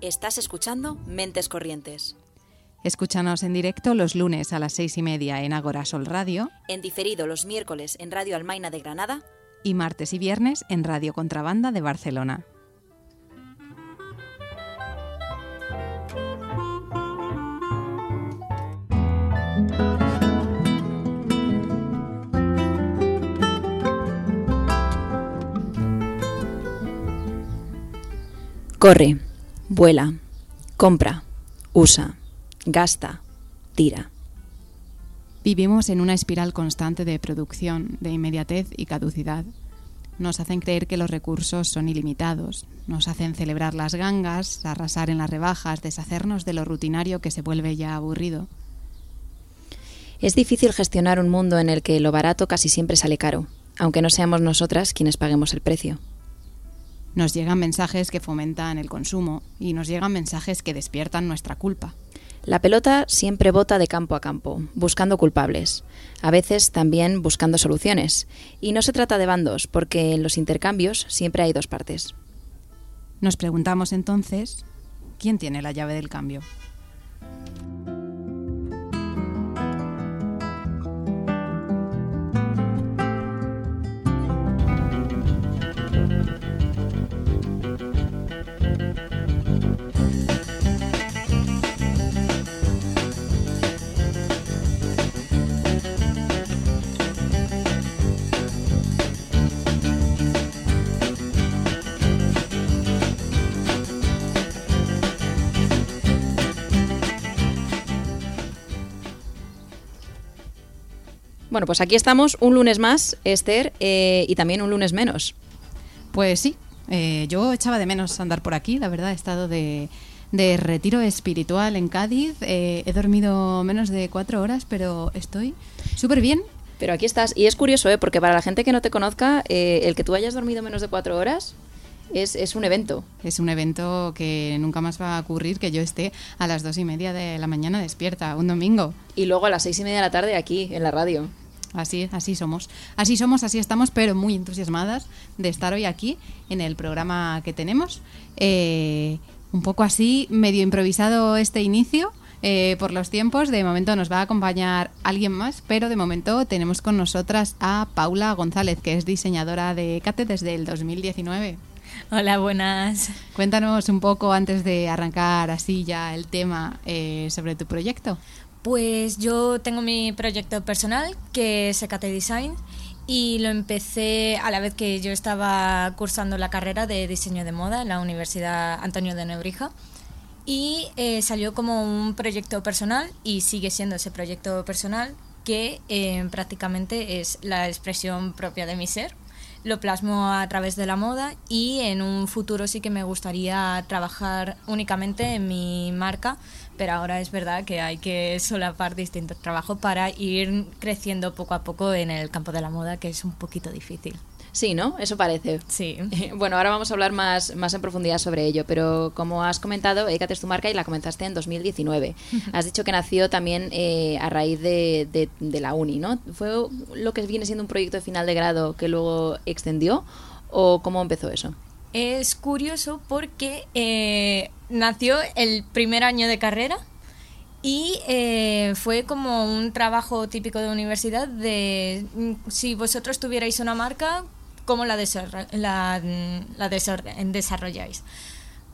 Estás escuchando Mentes Corrientes. Escúchanos en directo los lunes a las seis y media en Agora Sol Radio. En diferido los miércoles en Radio Almaina de Granada. Y martes y viernes en Radio Contrabanda de Barcelona. Corre, vuela, compra, usa, gasta, tira. Vivimos en una espiral constante de producción, de inmediatez y caducidad. Nos hacen creer que los recursos son ilimitados, nos hacen celebrar las gangas, arrasar en las rebajas, deshacernos de lo rutinario que se vuelve ya aburrido. Es difícil gestionar un mundo en el que lo barato casi siempre sale caro, aunque no seamos nosotras quienes paguemos el precio. Nos llegan mensajes que fomentan el consumo y nos llegan mensajes que despiertan nuestra culpa. La pelota siempre bota de campo a campo, buscando culpables, a veces también buscando soluciones. Y no se trata de bandos, porque en los intercambios siempre hay dos partes. Nos preguntamos entonces, ¿quién tiene la llave del cambio? Bueno, pues aquí estamos un lunes más, Esther, eh, y también un lunes menos. Pues sí, eh, yo echaba de menos andar por aquí, la verdad, he estado de, retiro espiritual en Cádiz, eh, he dormido menos de cuatro horas, pero estoy súper bien. Pero aquí estás, y es curioso, ¿eh? porque para la gente que no te conozca, el que tú hayas dormido menos de cuatro horas, es, es, un evento. Es un evento que nunca más va a ocurrir que yo esté a las dos y media de la mañana despierta, un domingo. Y luego a las seis y media de la tarde aquí, en la radio. Así, así somos. Así somos, así estamos, pero muy entusiasmadas de estar hoy aquí en el programa que tenemos. Eh, un poco así, medio improvisado este inicio. Eh, por los tiempos, de momento nos va a acompañar alguien más, pero de momento tenemos con nosotras a Paula González, que es diseñadora de CATE desde el 2019. Hola, buenas. Cuéntanos un poco antes de arrancar así ya el tema eh, sobre tu proyecto. Pues yo tengo mi proyecto personal que es Ecate Design y lo empecé a la vez que yo estaba cursando la carrera de diseño de moda en la Universidad Antonio de Nebrija y eh, salió como un proyecto personal y sigue siendo ese proyecto personal que eh, prácticamente es la expresión propia de mi ser. Lo plasmo a través de la moda y en un futuro sí que me gustaría trabajar únicamente en mi marca pero ahora es verdad que hay que solapar distintos trabajos para ir creciendo poco a poco en el campo de la moda, que es un poquito difícil. Sí, ¿no? Eso parece. Sí. Bueno, ahora vamos a hablar más, más en profundidad sobre ello, pero como has comentado, Ecate es tu marca y la comenzaste en 2019. has dicho que nació también eh, a raíz de, de, la uni, ¿no? ¿Fue lo que viene siendo un proyecto de final de grado que luego extendió o cómo empezó eso? Es curioso porque eh, nació el primer año de carrera y eh, fue como un trabajo típico de universidad de si vosotros tuvierais una marca, ¿cómo la, la desarrolláis?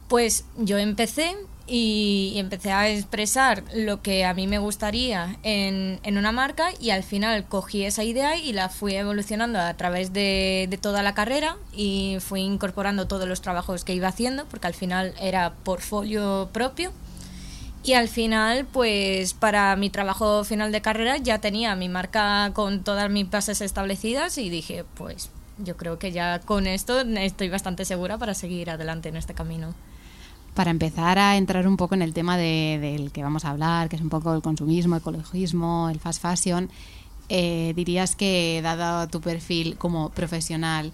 Pues yo empecé y, empecé a expresar lo que a mí me gustaría en, en, una marca y al final cogí esa idea y la fui evolucionando a través de, de, toda la carrera y fui incorporando todos los trabajos que iba haciendo porque al final era portfolio propio y al final pues para mi trabajo final de carrera ya tenía mi marca con todas mis bases establecidas y dije pues yo creo que ya con esto estoy bastante segura para seguir adelante en este camino. Para empezar a entrar un poco en el tema de, del que vamos a hablar, que es un poco el consumismo, ecologismo, el fast fashion, eh, dirías que dado tu perfil como profesional,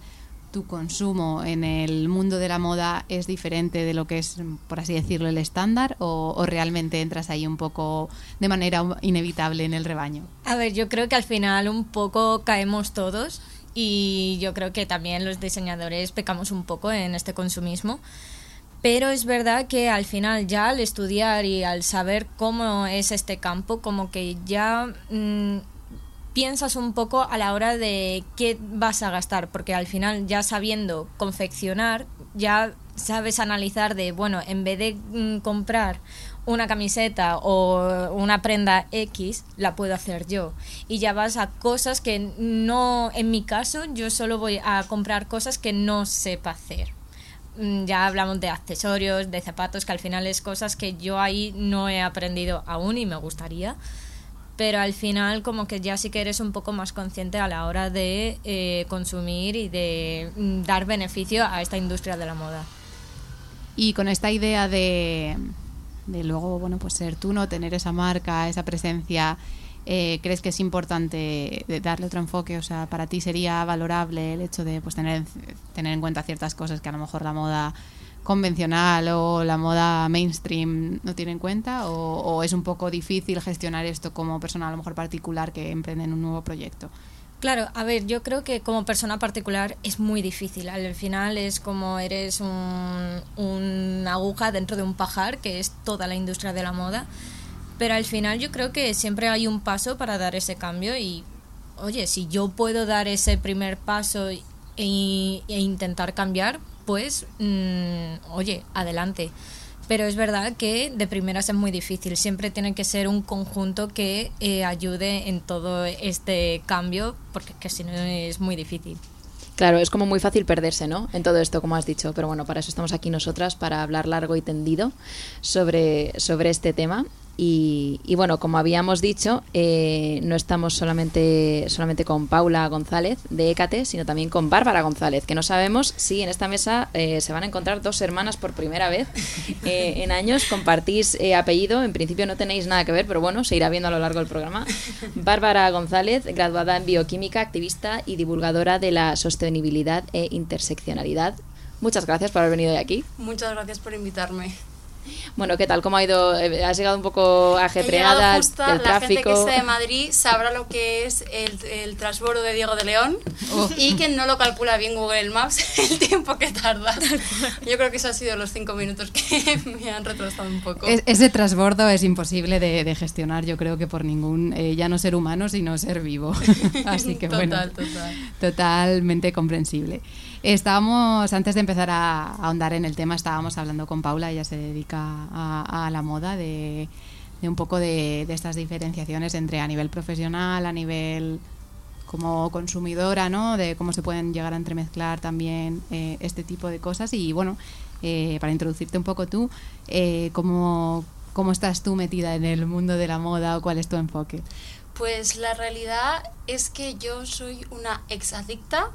tu consumo en el mundo de la moda es diferente de lo que es, por así decirlo, el estándar o, o, realmente entras ahí un poco de manera inevitable en el rebaño? A ver, yo creo que al final un poco caemos todos y yo creo que también los diseñadores pecamos un poco en este consumismo Pero es verdad que al final ya al estudiar y al saber cómo es este campo, como que ya mm, piensas un poco a la hora de qué vas a gastar, porque al final ya sabiendo confeccionar, ya sabes analizar de, bueno, en vez de mm, comprar una camiseta o una prenda X, la puedo hacer yo. Y ya vas a cosas que no, en mi caso, yo solo voy a comprar cosas que no sepa hacer. Mm, ya hablamos de accesorios, de zapatos, que al final es cosas que yo ahí no he aprendido aún y me gustaría pero al final como que ya sí que eres un poco más consciente a la hora de eh, consumir y de mm, dar beneficio a esta industria de la moda. Y con esta idea de, de luego, bueno, pues ser tú, ¿no? Tener esa marca, esa presencia, eh, ¿crees que es importante darle otro enfoque? O sea, ¿para ti sería valorable el hecho de pues tener, tener en cuenta ciertas cosas que a lo mejor la moda convencional o la moda mainstream no tiene en cuenta o, es un poco difícil gestionar esto como persona a lo mejor particular que emprende en un nuevo proyecto? Claro, a ver, yo creo que como persona particular es muy difícil. Al final es como eres un, una aguja dentro de un pajar, que es toda la industria de la moda. Pero al final yo creo que siempre hay un paso para dar ese cambio y, oye, si yo puedo dar ese primer paso e, e intentar cambiar, pues, mm, oye, adelante. Pero es verdad que de primeras es muy difícil. Siempre tiene que ser un conjunto que eh, ayude en todo este cambio, porque que si no es muy difícil. Claro, es como muy fácil perderse, ¿no? En todo esto, como has dicho. Pero bueno, para eso estamos aquí nosotras, para hablar largo y tendido sobre, sobre este tema. Y, bueno, como habíamos dicho, eh, no estamos solamente, solamente con Paula González de Écate, sino también con Bárbara González, que no sabemos si en esta mesa eh, se van a encontrar dos hermanas por primera vez eh, en años. Compartís apellido, en principio no tenéis nada que ver, pero bueno, se irá viendo a lo largo del programa. Bárbara González, graduada en bioquímica, activista y divulgadora de la sostenibilidad e interseccionalidad. Muchas gracias por haber venido de aquí. Muchas gracias por invitarme. Bueno, ¿qué tal? ¿Cómo ha ido? Eh, ¿Has llegado un poco ajetreada del tráfico? La gente que esté de Madrid sabrá lo que es el, el transbordo de Diego de León oh. y que no lo calcula bien Google Maps el tiempo que tarda. Yo creo que eso ha sido los cinco minutos que me han retrasado un poco. ese transbordo es imposible de, gestionar, yo creo que por ningún, eh, ya no ser humano, sino ser vivo. Así que bueno, totalmente comprensible. Estábamos, antes de empezar a, ahondar en el tema, estábamos hablando con Paula, ella se dedica a, la moda, de, un poco de, estas diferenciaciones entre a nivel profesional, a nivel como consumidora, ¿no? De cómo se pueden llegar a entremezclar también eh, este tipo de cosas. Y bueno, eh, para introducirte un poco tú, eh, ¿cómo, ¿cómo estás tú metida en el mundo de la moda o cuál es tu enfoque? Pues la realidad es que yo soy una exadicta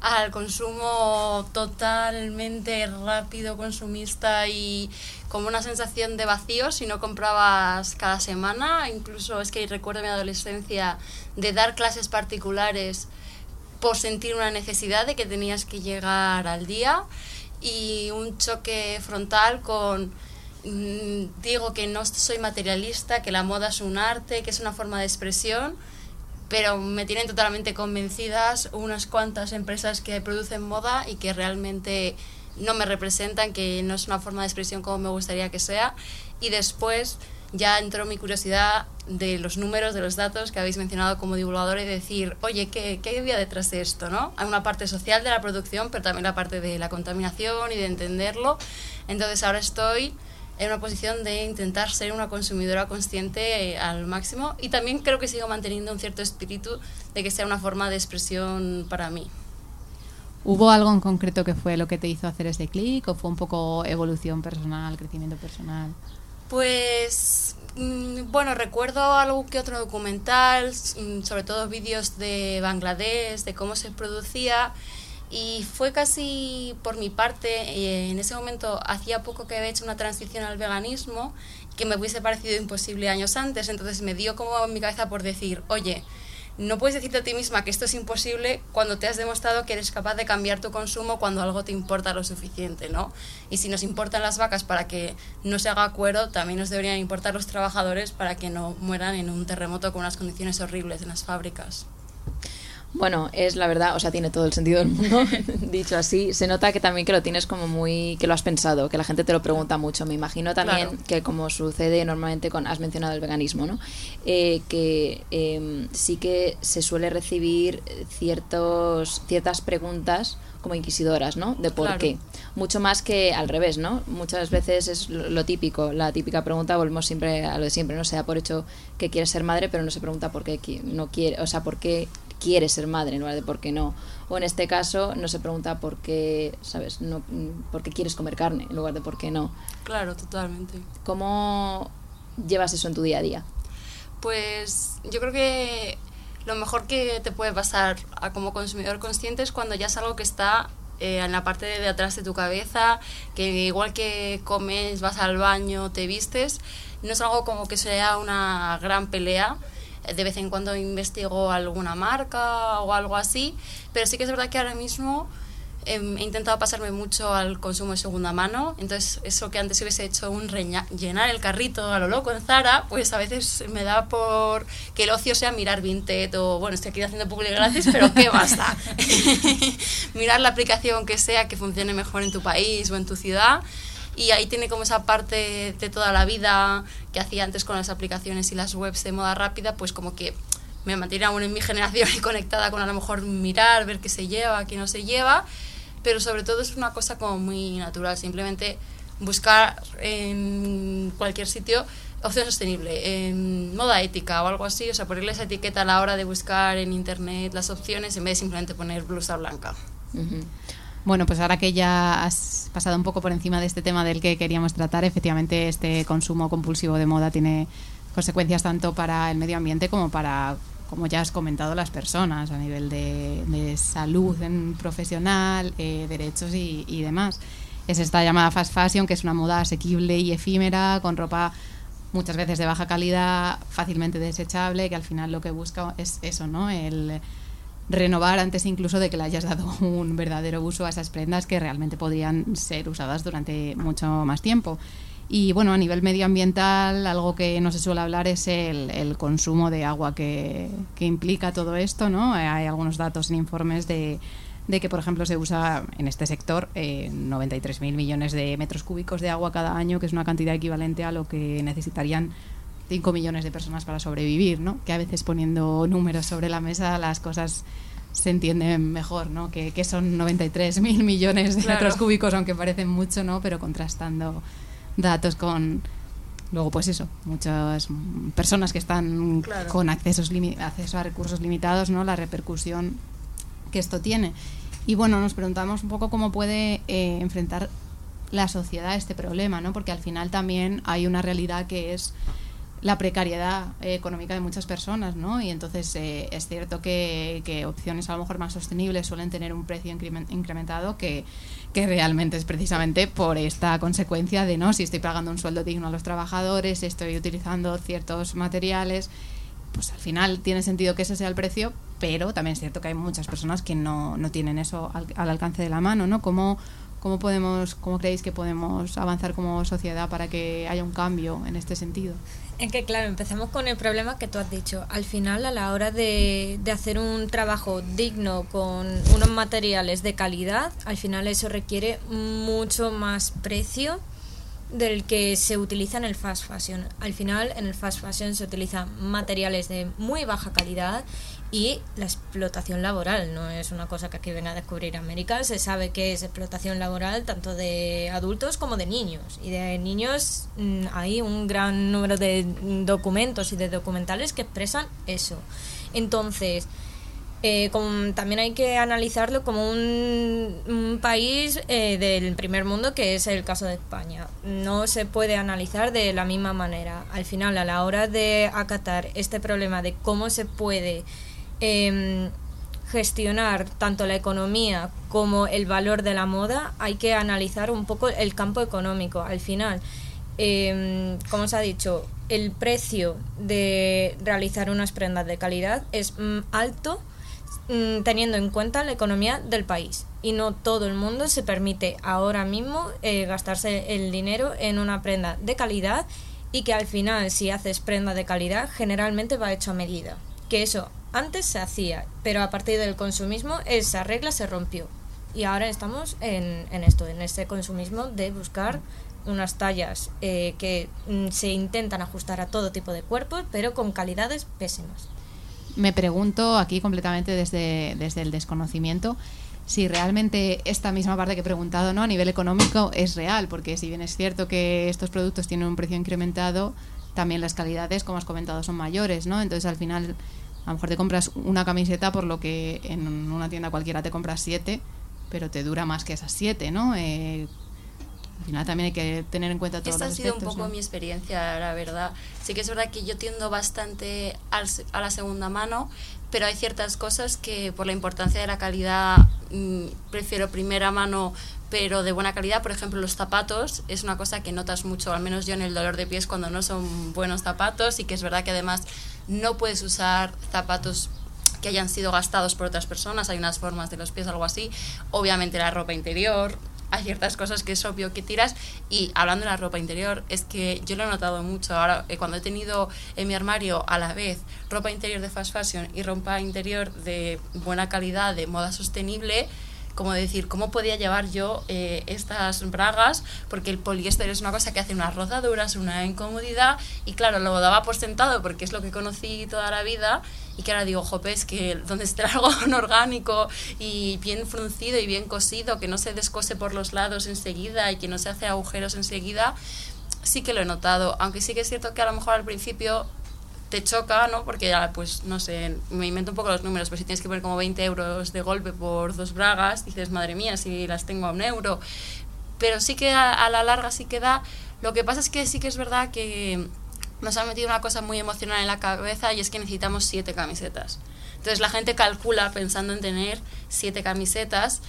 al consumo totalmente rápido, consumista y como una sensación de vacío si no comprabas cada semana. Incluso es que recuerdo mi adolescencia de dar clases particulares por sentir una necesidad de que tenías que llegar al día y un choque frontal con mm, digo que no soy materialista, que la moda es un arte, que es una forma de expresión pero me tienen totalmente convencidas unas cuantas empresas que producen moda y que realmente no me representan, que no es una forma de expresión como me gustaría que sea. Y después ya entró mi curiosidad de los números, de los datos que habéis mencionado como divulgador y decir, oye, ¿qué, qué había detrás de esto? ¿no? Hay una parte social de la producción, pero también la parte de la contaminación y de entenderlo. Entonces ahora estoy en una posición de intentar ser una consumidora consciente eh, al máximo y también creo que sigo manteniendo un cierto espíritu de que sea una forma de expresión para mí. ¿Hubo algo en concreto que fue lo que te hizo hacer ese clic o fue un poco evolución personal, crecimiento personal? Pues mm, bueno, recuerdo algo que otro documental, mm, sobre todo vídeos de Bangladesh, de cómo se producía y fue casi por mi parte, eh, en ese momento hacía poco que había hecho una transición al veganismo que me hubiese parecido imposible años antes, entonces me dio como en mi cabeza por decir, oye, no puedes decirte a ti misma que esto es imposible cuando te has demostrado que eres capaz de cambiar tu consumo cuando algo te importa lo suficiente, ¿no? Y si nos importan las vacas para que no se haga cuero, también nos deberían importar los trabajadores para que no mueran en un terremoto con unas condiciones horribles en las fábricas. Bueno, es la verdad, o sea, tiene todo el sentido del mundo, dicho así. Se nota que también que lo tienes como muy, que lo has pensado, que la gente te lo pregunta mucho. Me imagino también Claro. que como sucede normalmente con, has mencionado el veganismo, ¿no? Eh, que eh, sí que se suele recibir ciertos, ciertas preguntas como inquisidoras, ¿no? De por Claro. qué. Mucho más que al revés, ¿no? Muchas veces es lo, típico, la típica pregunta, volvemos siempre a lo de siempre, no se da por hecho que quieres ser madre, pero no se pregunta por qué no quiere, o sea, por qué quieres ser madre en lugar de por qué no. O en este caso no se pregunta por qué, ¿sabes? No, por qué quieres comer carne en lugar de por qué no. Claro, totalmente. ¿Cómo llevas eso en tu día a día? Pues yo creo que lo mejor que te puede pasar a como consumidor consciente es cuando ya es algo que está eh, en la parte de atrás de tu cabeza, que igual que comes, vas al baño, te vistes, no es algo como que sea una gran pelea. De vez en cuando investigo alguna marca o algo así, pero sí que es verdad que ahora mismo em, he intentado pasarme mucho al consumo de segunda mano, entonces eso que antes hubiese hecho un reña- llenar el carrito a lo loco en Zara, pues a veces me da por que el ocio sea mirar Vinted o, bueno, estoy aquí haciendo public gratis, pero ¿qué basta? mirar la aplicación que sea que funcione mejor en tu país o en tu ciudad y ahí tiene como esa parte de toda la vida que hacía antes con las aplicaciones y las webs de moda rápida, pues como que me mantiene aún en mi generación y conectada con a lo mejor mirar, ver qué se lleva, qué no se lleva, pero sobre todo es una cosa como muy natural, simplemente buscar en cualquier sitio opción sostenible, en moda ética o algo así, o sea, ponerle esa etiqueta a la hora de buscar en internet las opciones en vez de simplemente poner blusa blanca. Ujú. Bueno, pues ahora que ya has pasado un poco por encima de este tema del que queríamos tratar, efectivamente este consumo compulsivo de moda tiene consecuencias tanto para el medio ambiente como para, como ya has comentado, las personas a nivel de, salud en profesional, eh, derechos y, y demás. Es esta llamada fast fashion, que es una moda asequible y efímera, con ropa muchas veces de baja calidad, fácilmente desechable, que al final lo que busca es eso, ¿no? El renovar antes incluso de que le hayas dado un verdadero uso a esas prendas que realmente podrían ser usadas durante mucho más tiempo. Y bueno, a nivel medioambiental, algo que no se suele hablar es el, consumo de agua que, que implica todo esto, ¿no? Hay algunos datos en informes de, de que, por ejemplo, se usa en este sector eh, 93.000 millones de metros cúbicos de agua cada año, que es una cantidad equivalente a lo que necesitarían 5 millones de personas para sobrevivir, ¿no? Que a veces poniendo números sobre la mesa las cosas se entienden mejor, ¿no? Que, que son 93.000 millones de Claro. metros cúbicos, aunque parecen mucho, ¿no? Pero contrastando datos con luego pues eso muchas personas que están Claro. con accesos acceso a recursos limitados no la repercusión que esto tiene y bueno nos preguntamos un poco cómo puede eh, enfrentar la sociedad a este problema no porque al final también hay una realidad que es la precariedad eh, económica de muchas personas, ¿no? Y entonces eh, es cierto que, que opciones a lo mejor más sostenibles suelen tener un precio incremen- incrementado que, que realmente es precisamente por esta consecuencia de, ¿no? Si estoy pagando un sueldo digno a los trabajadores, estoy utilizando ciertos materiales, pues al final tiene sentido que ese sea el precio, pero también es cierto que hay muchas personas que no, no tienen eso al, al alcance de la mano, ¿no? ¿Cómo, cómo, podemos, ¿Cómo creéis que podemos avanzar como sociedad para que haya un cambio en este sentido? Es que, claro, empezamos con el problema que tú has dicho. Al final, a la hora de, de hacer un trabajo digno con unos materiales de calidad, al final eso requiere mucho más precio del que se utiliza en el fast fashion. Al final, en el fast fashion se utilizan materiales de muy baja calidad y la explotación laboral no es una cosa que aquí venga a descubrir América. Se sabe que es explotación laboral tanto de adultos como de niños. Y de niños mm, hay un gran número de documentos y de documentales que expresan eso. Entonces, eh, también hay que analizarlo como un, un país eh, del primer mundo, que es el caso de España. No se puede analizar de la misma manera. Al final, a la hora de acatar este problema de cómo se puede em, gestionar tanto la economía como el valor de la moda, hay que analizar un poco el campo económico. Al final, em, como se ha dicho, el precio de realizar unas prendas de calidad es mm, alto mm, teniendo en cuenta la economía del país. Y no todo el mundo se permite ahora mismo eh, gastarse el dinero en una prenda de calidad y que al final si haces prenda de calidad generalmente va hecho a medida. Que eso Antes se hacía, pero a partir del consumismo esa regla se rompió. Y ahora estamos en, esto, en este consumismo de buscar unas tallas eh, que mm, se intentan ajustar a todo tipo de cuerpos, pero con calidades pésimas. Me pregunto aquí completamente desde, desde el desconocimiento si realmente esta misma parte que he preguntado no a nivel económico es real, porque si bien es cierto que estos productos tienen un precio incrementado, también las calidades, como has comentado, son mayores, ¿no? Entonces al final a lo mejor te compras una camiseta por lo que en una tienda cualquiera te compras siete, pero te dura más que esas siete, ¿no? Eh, al final también hay que tener en cuenta todo Esta ha sido un poco mi experiencia, la verdad. Sí que es verdad que yo tiendo bastante a la segunda mano, pero hay ciertas cosas que por la importancia de la calidad mm, prefiero primera mano pero de buena calidad, por ejemplo los zapatos es una cosa que notas mucho, al menos yo en el dolor de pies cuando no son buenos zapatos y que es verdad que además no puedes usar zapatos que hayan sido gastados por otras personas, hay unas formas de los pies, algo así, obviamente la ropa interior, hay ciertas cosas que es obvio que tiras y hablando de la ropa interior es que yo lo he notado mucho ahora eh, cuando he tenido en mi armario a la vez ropa interior de fast fashion y ropa interior de buena calidad de moda sostenible como decir, ¿cómo podía llevar yo eh, estas bragas? Porque el poliéster es una cosa que hace unas rozaduras, una incomodidad, y claro, lo daba por sentado porque es lo que conocí toda la vida, y que ahora digo, jope, es que donde esté algo orgánico y bien fruncido y bien cosido, que no se descose por los lados enseguida y que no se hace agujeros enseguida, sí que lo he notado, aunque sí que es cierto que a lo mejor al principio te choca, ¿no? Porque ya, pues, no sé, me invento un poco los números, pero si tienes que poner como 20 euros de golpe por dos bragas, dices, madre mía, si las tengo a un euro. Pero sí que a, la larga sí que da. Lo que pasa es que sí que es verdad que nos ha metido una cosa muy emocional en la cabeza y es que necesitamos siete camisetas. Entonces la gente calcula pensando en tener siete camisetas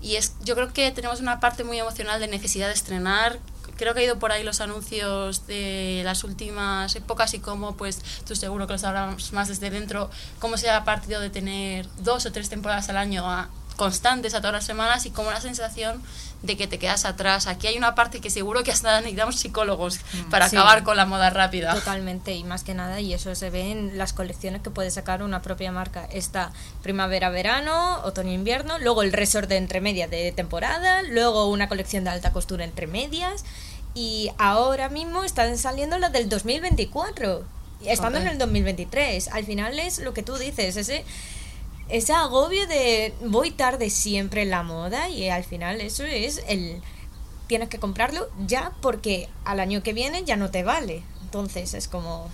y es, yo creo que tenemos una parte muy emocional de necesidad de estrenar, creo que ha ido por ahí los anuncios de las últimas épocas y cómo, pues, tú seguro que lo sabrás más desde dentro, cómo se ha partido de tener dos o tres temporadas al año a constantes a todas las semanas y como la sensación de que te quedas atrás. Aquí hay una parte que seguro que hasta necesitamos psicólogos mm, para acabar con la moda rápida. Totalmente, y más que nada, y eso se ve en las colecciones que puede sacar una propia marca. Está primavera-verano, otoño-invierno, luego el resort de entre medias de temporada, luego una colección de alta costura entre medias, y ahora mismo están saliendo las del 2024, estando en el 2023. Al final es lo que tú dices, ese ese agobio de voy tarde siempre en la moda y al final eso es el tienes que comprarlo ya porque al año que viene ya no te vale. Entonces es como...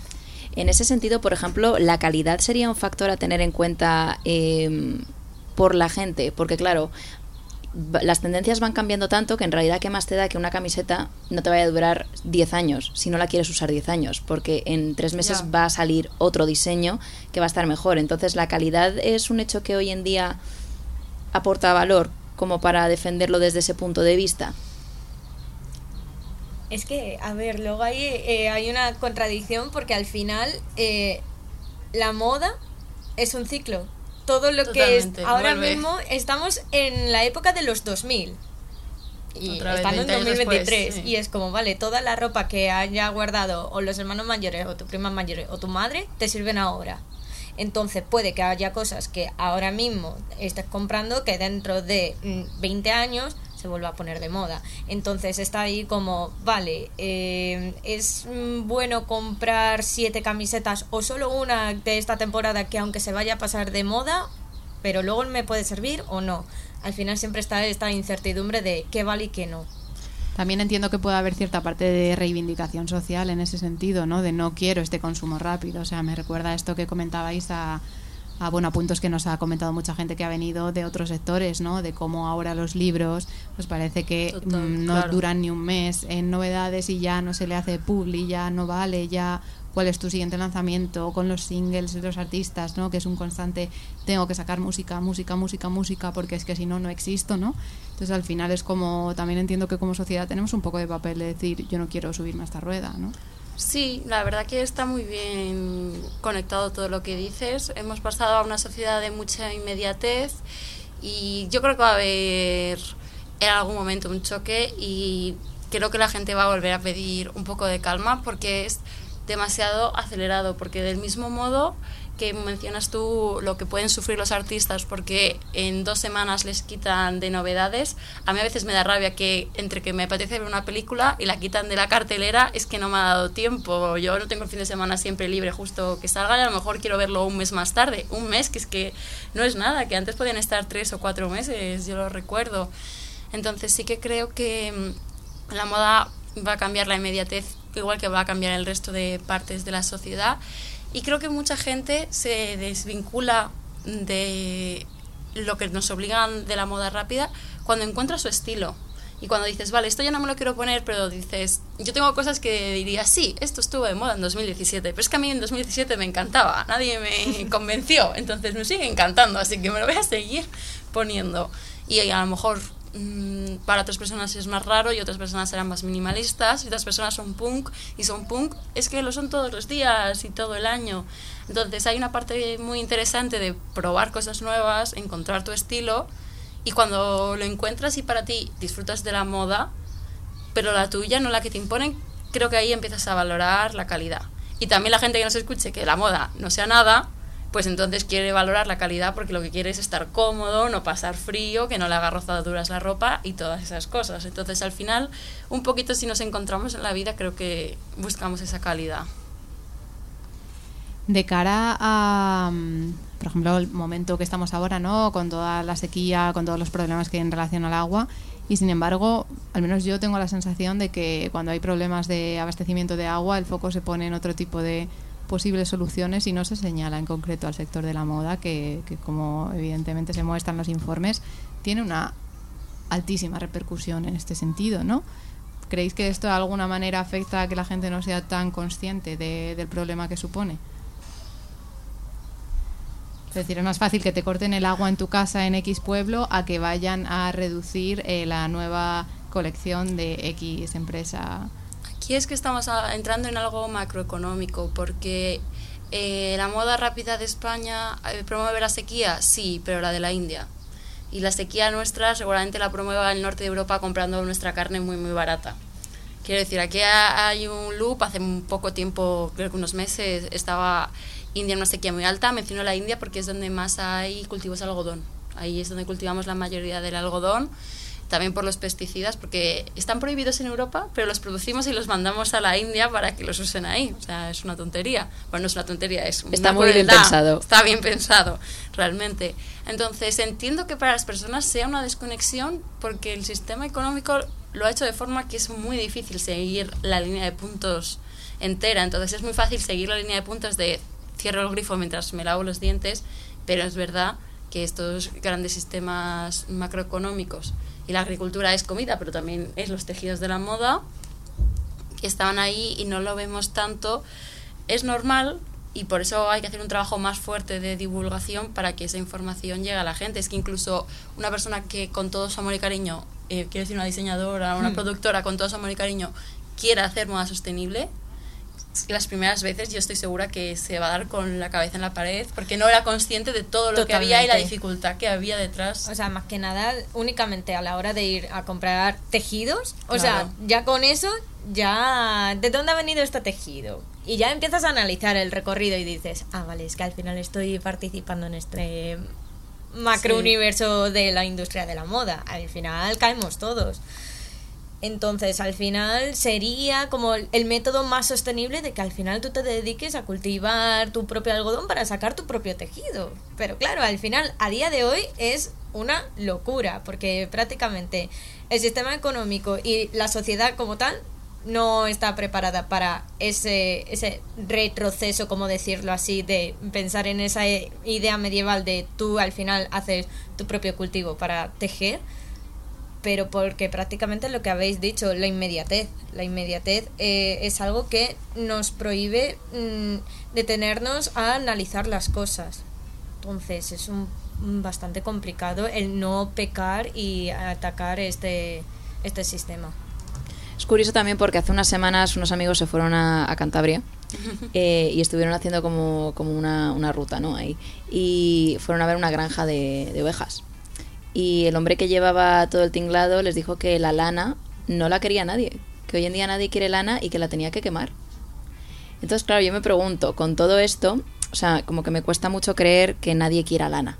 En ese sentido, por ejemplo, la calidad sería un factor a tener en cuenta eh, por la gente, porque claro, las tendencias van cambiando tanto que en realidad qué más te da que una camiseta no te vaya a durar 10 años si no la quieres usar 10 años, porque en tres meses va a salir otro diseño que va a estar mejor. Entonces la calidad es un hecho que hoy en día aporta valor como para defenderlo desde ese punto de vista. Es que, a ver, luego hay, eh, hay una contradicción porque al final eh, la moda es un ciclo todo lo que es ahora mismo estamos en la época de los 2000 y estando en 2023 y es como vale toda la ropa que haya guardado o los hermanos mayores o tu prima mayores o tu madre te sirven ahora. Entonces puede que haya cosas que ahora mismo estés comprando que dentro de 20 mm, años se vuelva a poner de moda. Entonces está ahí como, vale, eh, es mm, bueno comprar siete camisetas o solo una de esta temporada que aunque se vaya a pasar de moda, pero luego me puede servir o no. Al final siempre está esta incertidumbre de qué vale y qué no. También entiendo que puede haber cierta parte de reivindicación social en ese sentido, ¿no? De no quiero este consumo rápido. O sea, me recuerda esto que comentabais a, a bueno, a puntos que nos ha comentado mucha gente que ha venido de otros sectores, ¿no? De cómo ahora los libros, pues parece que mm, no duran ni un mes en novedades y ya no se le hace publi, ya no vale, ya cuál es tu siguiente lanzamiento con los singles de los artistas, ¿no? Que es un constante, tengo que sacar música, música, música, música, porque es que si no, no existo, ¿no? Entonces al final es como, también entiendo que como sociedad tenemos un poco de papel de decir, yo no quiero subirme a esta rueda, ¿no? Sí, la verdad que está muy bien conectado todo lo que dices. Hemos pasado a una sociedad de mucha inmediatez y yo creo que va a haber en algún momento un choque y creo que la gente va a volver a pedir un poco de calma porque es demasiado acelerado, porque del mismo modo que mencionas tú lo que pueden sufrir los artistas porque en dos semanas les quitan de novedades. A mí a veces me da rabia que entre que me apetece ver una película y la quitan de la cartelera es que no me ha dado tiempo. Yo no tengo el fin de semana siempre libre justo que salga y a lo mejor quiero verlo un mes más tarde. Un mes que es que no es nada, que antes podían estar tres o cuatro meses, yo lo recuerdo. Entonces sí que creo que mm, la moda va a cambiar la inmediatez, igual que va a cambiar el resto de partes de la sociedad. Y creo que mucha gente se desvincula de lo que nos obligan de la moda rápida cuando encuentra su estilo. Y cuando dices, vale, esto ya no me lo quiero poner, pero dices, yo tengo cosas que diría, sí, esto estuvo de moda en 2017, pero es que a mí en 2017 me encantaba, nadie me convenció, entonces me sigue encantando, así que me lo voy a seguir poniendo. Y a lo mejor Mm, para otras personas es más raro y otras personas serán más minimalistas y otras personas son punk y son punk. Es que lo son todos los días y todo el año. Entonces hay una parte muy interesante de probar cosas nuevas encontrar tu estilo y cuando lo encuentras y para ti disfrutas de la moda pero la tuya no la que te imponen creo que ahí empiezas a valorar la calidad. Y también la gente que nos escuche que la moda no sea nada pues entonces quiere valorar la calidad porque lo que quiere es estar cómodo, no pasar frío, que no le haga rozaduras la ropa y todas esas cosas. Entonces al final, un poquito si nos encontramos en la vida, creo que buscamos esa calidad. De cara a, mm, por ejemplo, el momento que estamos ahora, ¿no? Con toda la sequía, con todos los problemas que hay en relación al agua, y sin embargo, al menos yo tengo la sensación de que cuando hay problemas de abastecimiento de agua, el foco se pone en otro tipo de posibles soluciones y no se señala en concreto al sector de la moda, que, como evidentemente se muestran los informes, tiene una altísima repercusión en este sentido, ¿no? ¿Creéis que esto de alguna manera afecta a que la gente no sea tan consciente del problema que supone? Es decir, es más fácil que te corten el agua en tu casa en X pueblo a que vayan a reducir eh, la nueva colección de X empresa Aquí es que estamos entrando en algo macroeconómico, porque eh, la moda rápida de España eh, promueve la sequía, sí, pero la de la India. Y la sequía nuestra seguramente la promueve el norte de Europa comprando nuestra carne muy, muy barata. Quiero decir, aquí hay un loop, hace un poco tiempo, creo que unos meses, estaba India en una sequía muy alta. Menciono la India porque es donde más hay cultivos de algodón. Ahí es donde cultivamos la mayoría del algodón también por los pesticidas, porque están prohibidos en Europa, pero los producimos y los mandamos a la India para que los usen ahí. O sea, es una tontería. Bueno, no es una tontería, es Está muy bien pensado. Está bien pensado, realmente. Entonces, entiendo que para las personas sea una desconexión porque el sistema económico lo ha hecho de forma que es muy difícil seguir la línea de puntos entera. Entonces, es muy fácil seguir la línea de puntos de cierro el grifo mientras me lavo los dientes, pero es verdad que estos grandes sistemas macroeconómicos y la agricultura es comida, pero también es los tejidos de la moda, que estaban ahí y no lo vemos tanto, es normal y por eso hay que hacer un trabajo más fuerte de divulgación para que esa información llegue a la gente. Es que incluso una persona que con todo su amor y cariño, eh, quiero decir una diseñadora, una hmm. productora con todo su amor y cariño, quiera hacer moda sostenible, las primeras veces yo estoy segura que se va a dar con la cabeza en la pared porque no era consciente de todo lo que había y la dificultad que había detrás. O sea, más que nada, únicamente a la hora de ir a comprar tejidos, o sea, ya con eso, ya, ¿de dónde ha venido este tejido? Y ya empiezas a analizar el recorrido y dices, ah, vale, es que al final estoy participando en este macro universo de la industria de la moda. Al final caemos todos. Entonces, al final sería como el método más sostenible de que al final tú te dediques a cultivar tu propio algodón para sacar tu propio tejido. Pero claro, al final, a día de hoy es una locura, porque prácticamente el sistema económico y la sociedad como tal no está preparada para ese, ese retroceso, como decirlo así, de pensar en esa idea medieval de tú al final haces tu propio cultivo para tejer pero porque prácticamente lo que habéis dicho, la inmediatez. La inmediatez eh, es algo que nos prohíbe mm, detenernos a analizar las cosas. Entonces es un, bastante complicado el no pecar y atacar este, este sistema. Es curioso también porque hace unas semanas unos amigos se fueron a, Cantabria eh, y estuvieron haciendo como, como una, una, ruta ¿no? ahí. Y fueron a ver una granja de, de ovejas y el hombre que llevaba todo el tinglado les dijo que la lana no la quería nadie, que hoy en día nadie quiere lana y que la tenía que quemar. Entonces, claro, yo me pregunto, con todo esto, o sea, como que me cuesta mucho creer que nadie quiera lana.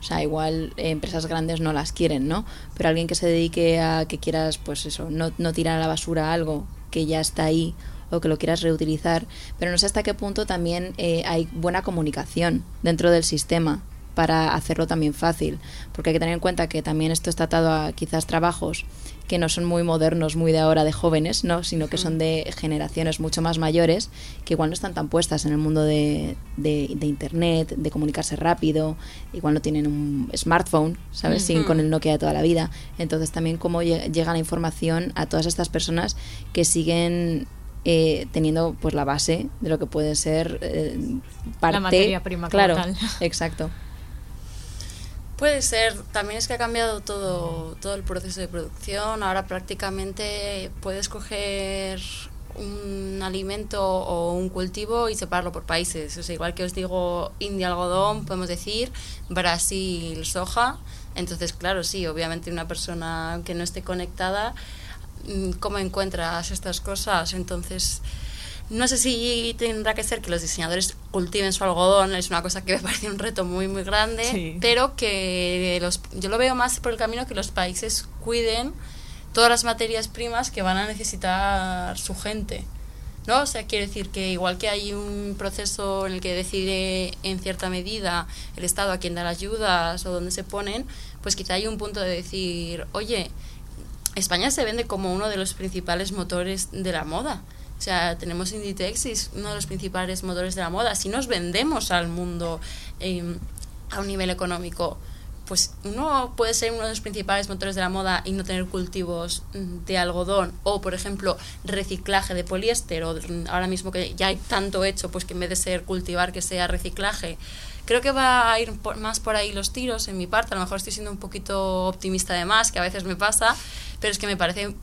O sea, igual eh, empresas grandes no las quieren, ¿no? Pero alguien que se dedique a que quieras, pues eso, no, no tirar a la basura algo que ya está ahí o que lo quieras reutilizar. Pero no sé hasta qué punto también eh, hay buena comunicación dentro del sistema para hacerlo también fácil. Porque hay que tener en cuenta que también esto está atado a quizás trabajos que no son muy modernos, muy de ahora de jóvenes, ¿no? sino que son de generaciones mucho más mayores, que igual no están tan puestas en el mundo de, de, de Internet, de comunicarse rápido, igual no tienen un smartphone, ¿sabes? Siguen con el Nokia de toda la vida. Entonces también cómo lle- llega la información a todas estas personas que siguen eh, teniendo pues la base de lo que puede ser eh, parte materia prima claro tal. exacto Puede ser, también es que ha cambiado todo, todo el proceso de producción. Ahora prácticamente puedes coger un alimento o un cultivo y separarlo por países. O sea, igual que os digo India algodón, podemos decir Brasil soja. Entonces, claro, sí, obviamente una persona que no esté conectada, mm, ¿cómo encuentras estas cosas? Entonces, no sé si tendrá que ser que los diseñadores cultiven su algodón, es una cosa que me parece un reto muy muy grande, Sí. pero que los, yo lo veo más por el camino que los países cuiden todas las materias primas que van a necesitar su gente. ¿No? O sea, quiere decir que igual que hay un proceso en el que decide en cierta medida el Estado a quién dar ayudas o dónde se ponen, pues quizá hay un punto de decir, oye, España se vende como uno de los principales motores de la moda. O sea, tenemos Inditex es uno de los principales motores de la moda. Si nos vendemos al mundo eh, a un nivel económico, pues uno puede ser uno de los principales motores de la moda y no tener cultivos mm, de algodón o, por ejemplo, reciclaje de poliéster o mm, ahora mismo que ya hay tanto hecho, pues que en vez de ser cultivar que sea reciclaje. Creo que va a ir más por ahí los tiros en mi parte. A lo mejor estoy siendo un poquito optimista de más, que a veces me pasa, pero es que me parece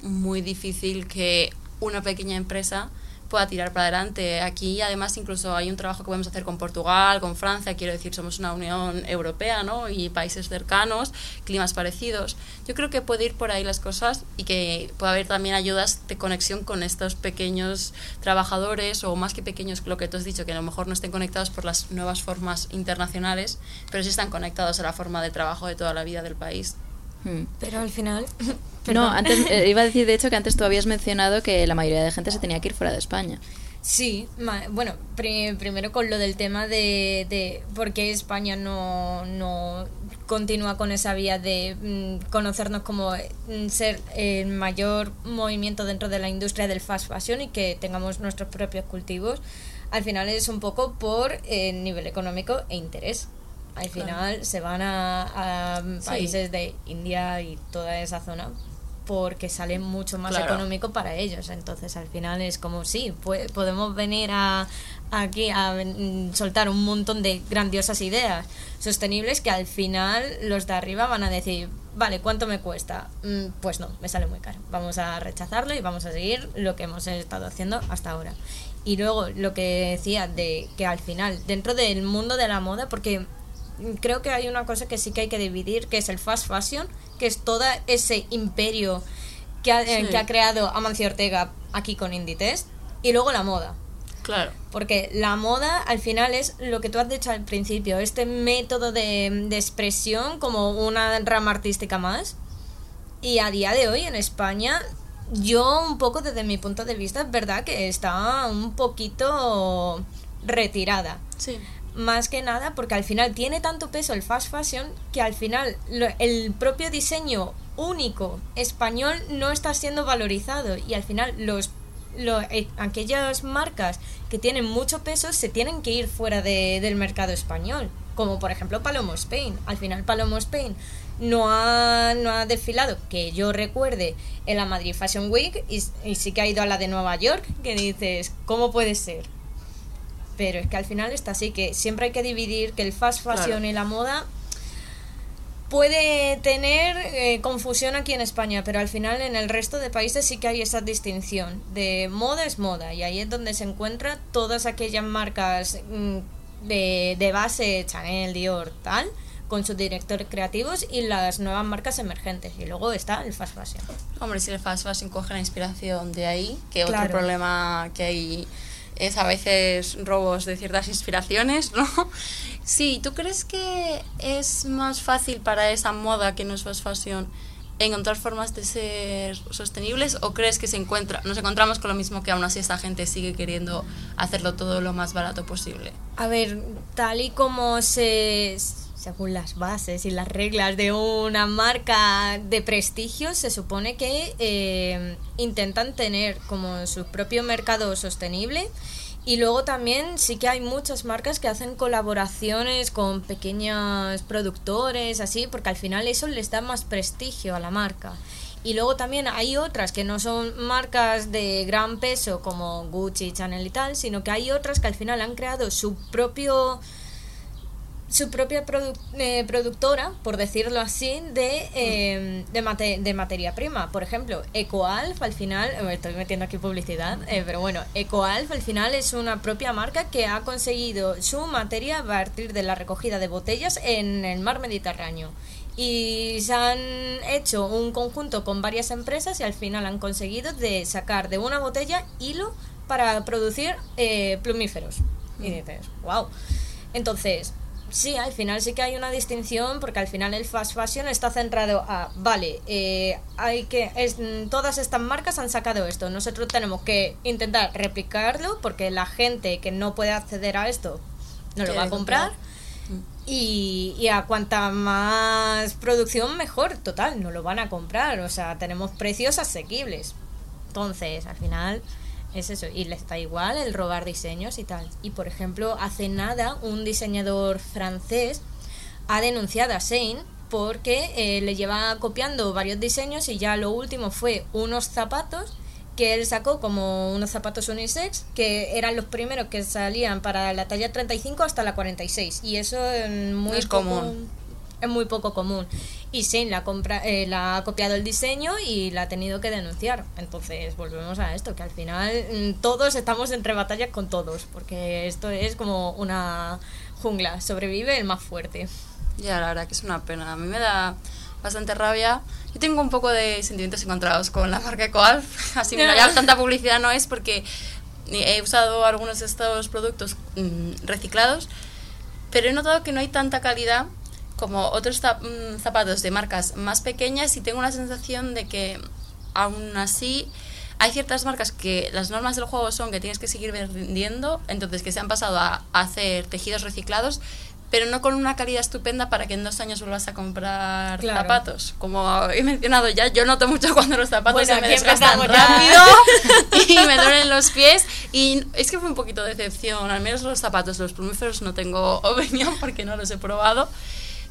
muy difícil que una pequeña empresa pueda tirar para adelante. Aquí además incluso hay un trabajo que podemos hacer con Portugal, con Francia, quiero decir, somos una Unión Europea, ¿no? Y países cercanos, climas parecidos. Yo creo que puede ir por ahí las cosas y que puede haber también ayudas de conexión con estos pequeños trabajadores o más que pequeños, lo que tú has dicho, que a lo mejor no estén conectados por las nuevas formas internacionales, pero sí están conectados a la forma de trabajo de toda la vida del país. Hmm. Pero al final... No, antes eh, iba a decir de hecho que antes tú habías mencionado que la mayoría de gente se tenía que ir fuera de España. Sí, ma- bueno, pri- primero con lo del tema de, de por qué España no, no continúa con esa vía de mm, conocernos como mm, ser el mayor movimiento dentro de la industria del fast fashion y que tengamos nuestros propios cultivos. Al final es un poco por eh, nivel económico e interés. Al final se van a, a países de India y toda esa zona porque sale mucho más Claro. económico para ellos. Entonces, al final es como, sí, podemos venir a, aquí a ven- soltar un montón de grandiosas ideas sostenibles que al final los de arriba van a decir, vale, ¿cuánto me cuesta? "Mm, pues no, me sale muy caro. Vamos a rechazarlo y vamos a seguir lo que hemos estado haciendo hasta ahora. Y luego lo que decía de que al final, dentro del mundo de la moda, porque creo que hay una cosa que sí que hay que dividir, que es el fast fashion, que es todo ese imperio que ha, eh, Sí. que ha creado Amancio Ortega aquí con Inditex, y luego la moda. Claro. Porque la moda al final es lo que tú has dicho al principio, este método de, de expresión como una rama artística más. Y a día de hoy en España, yo un poco desde mi punto de vista es verdad que está un poquito retirada. Sí. Más que nada porque al final tiene tanto peso el fast fashion que al final lo- el propio diseño único español no está siendo valorizado y al final los lo- eh, aquellas marcas que tienen mucho peso se tienen que ir fuera de- del mercado español como por ejemplo Palomo Spain al final Palomo Spain no ha, no ha desfilado que yo recuerde en la Madrid Fashion Week y, y sí que ha ido a la de Nueva York que dices ¿cómo puede ser? Pero es que al final está así, que siempre hay que dividir que el fast fashion Claro. y la moda puede tener eh, confusión aquí en España, pero al final en el resto de países sí que hay esa distinción de moda es moda y ahí es donde se encuentran todas aquellas marcas mm, de, de base, Chanel, Dior, tal, con sus directores creativos y las nuevas marcas emergentes. Y luego está el fast fashion. Hombre, si el fast fashion coge la inspiración de ahí, que otro problema que hay es a veces robos de ciertas inspiraciones, ¿no? Sí, ¿tú crees que es más fácil para esa moda que no es fast fashion encontrar formas de ser sostenibles o crees que se encuentra, nos encontramos con lo mismo que aún así esta gente sigue queriendo hacerlo todo lo más barato posible? A ver, tal y como se según las bases y las reglas de una marca de prestigio, se supone que eh, intentan tener como su propio mercado sostenible. Y luego también sí que hay muchas marcas que hacen colaboraciones con pequeños productores, así, porque al final eso les da más prestigio a la marca. Y luego también hay otras que no son marcas de gran peso como Gucci, Chanel y tal, sino que hay otras que al final han creado su propio su propia eh, productora, por decirlo así, de, eh, de, de, materia prima. Por ejemplo, EcoAlf al final, me estoy metiendo aquí publicidad, eh, pero bueno, EcoAlf al final es una propia marca que ha conseguido su materia a partir de la recogida de botellas en el mar Mediterráneo. Y se han hecho un conjunto con varias empresas y al final han conseguido de sacar de una botella hilo para producir plumíferos. Y dices, wow. Entonces, Sí, al final sí que hay una distinción porque al final el fast fashion está centrado a, vale, eh, hay que, es, todas estas marcas han sacado esto, nosotros tenemos que intentar replicarlo porque la gente que no puede acceder a esto no lo va a comprar. Y, y, a cuanta más producción mejor, total, no lo van a comprar, o sea, tenemos precios asequibles. Entonces, al final es eso, y le está igual el robar diseños y tal. Y por ejemplo, hace nada un diseñador francés ha denunciado a Shane porque eh, le lleva copiando varios diseños y ya lo último fue unos zapatos que él sacó como unos zapatos unisex que eran los primeros que salían para la talla 35 hasta la 46 y eso es muy común es muy poco común. Y Shane la, compra, eh, la ha copiado el diseño y la ha tenido que denunciar. Entonces volvemos a esto, que al final mm, todos estamos entre batallas con todos, porque esto es como una jungla, sobrevive el más fuerte. Ya, la verdad que es una pena. A mí me da bastante rabia. Yo tengo un poco de sentimientos encontrados con la marca Ecoalf. Así, mira, ya tanta publicidad no es porque he usado algunos de estos productos mm, reciclados, pero he notado que no hay tanta calidad como otros mm, zapatos de marcas más pequeñas y tengo la sensación de que aún así hay ciertas marcas que las normas del juego son que tienes que seguir vendiendo, entonces que se han pasado a, hacer tejidos reciclados, pero no con una calidad estupenda para que en dos años vuelvas a comprar zapatos. Como he mencionado ya, yo noto mucho cuando los zapatos se me desgastan rápido y me duelen los pies. Y es que fue un poquito de decepción, al menos los zapatos, los plumíferos no tengo opinión porque no los he probado.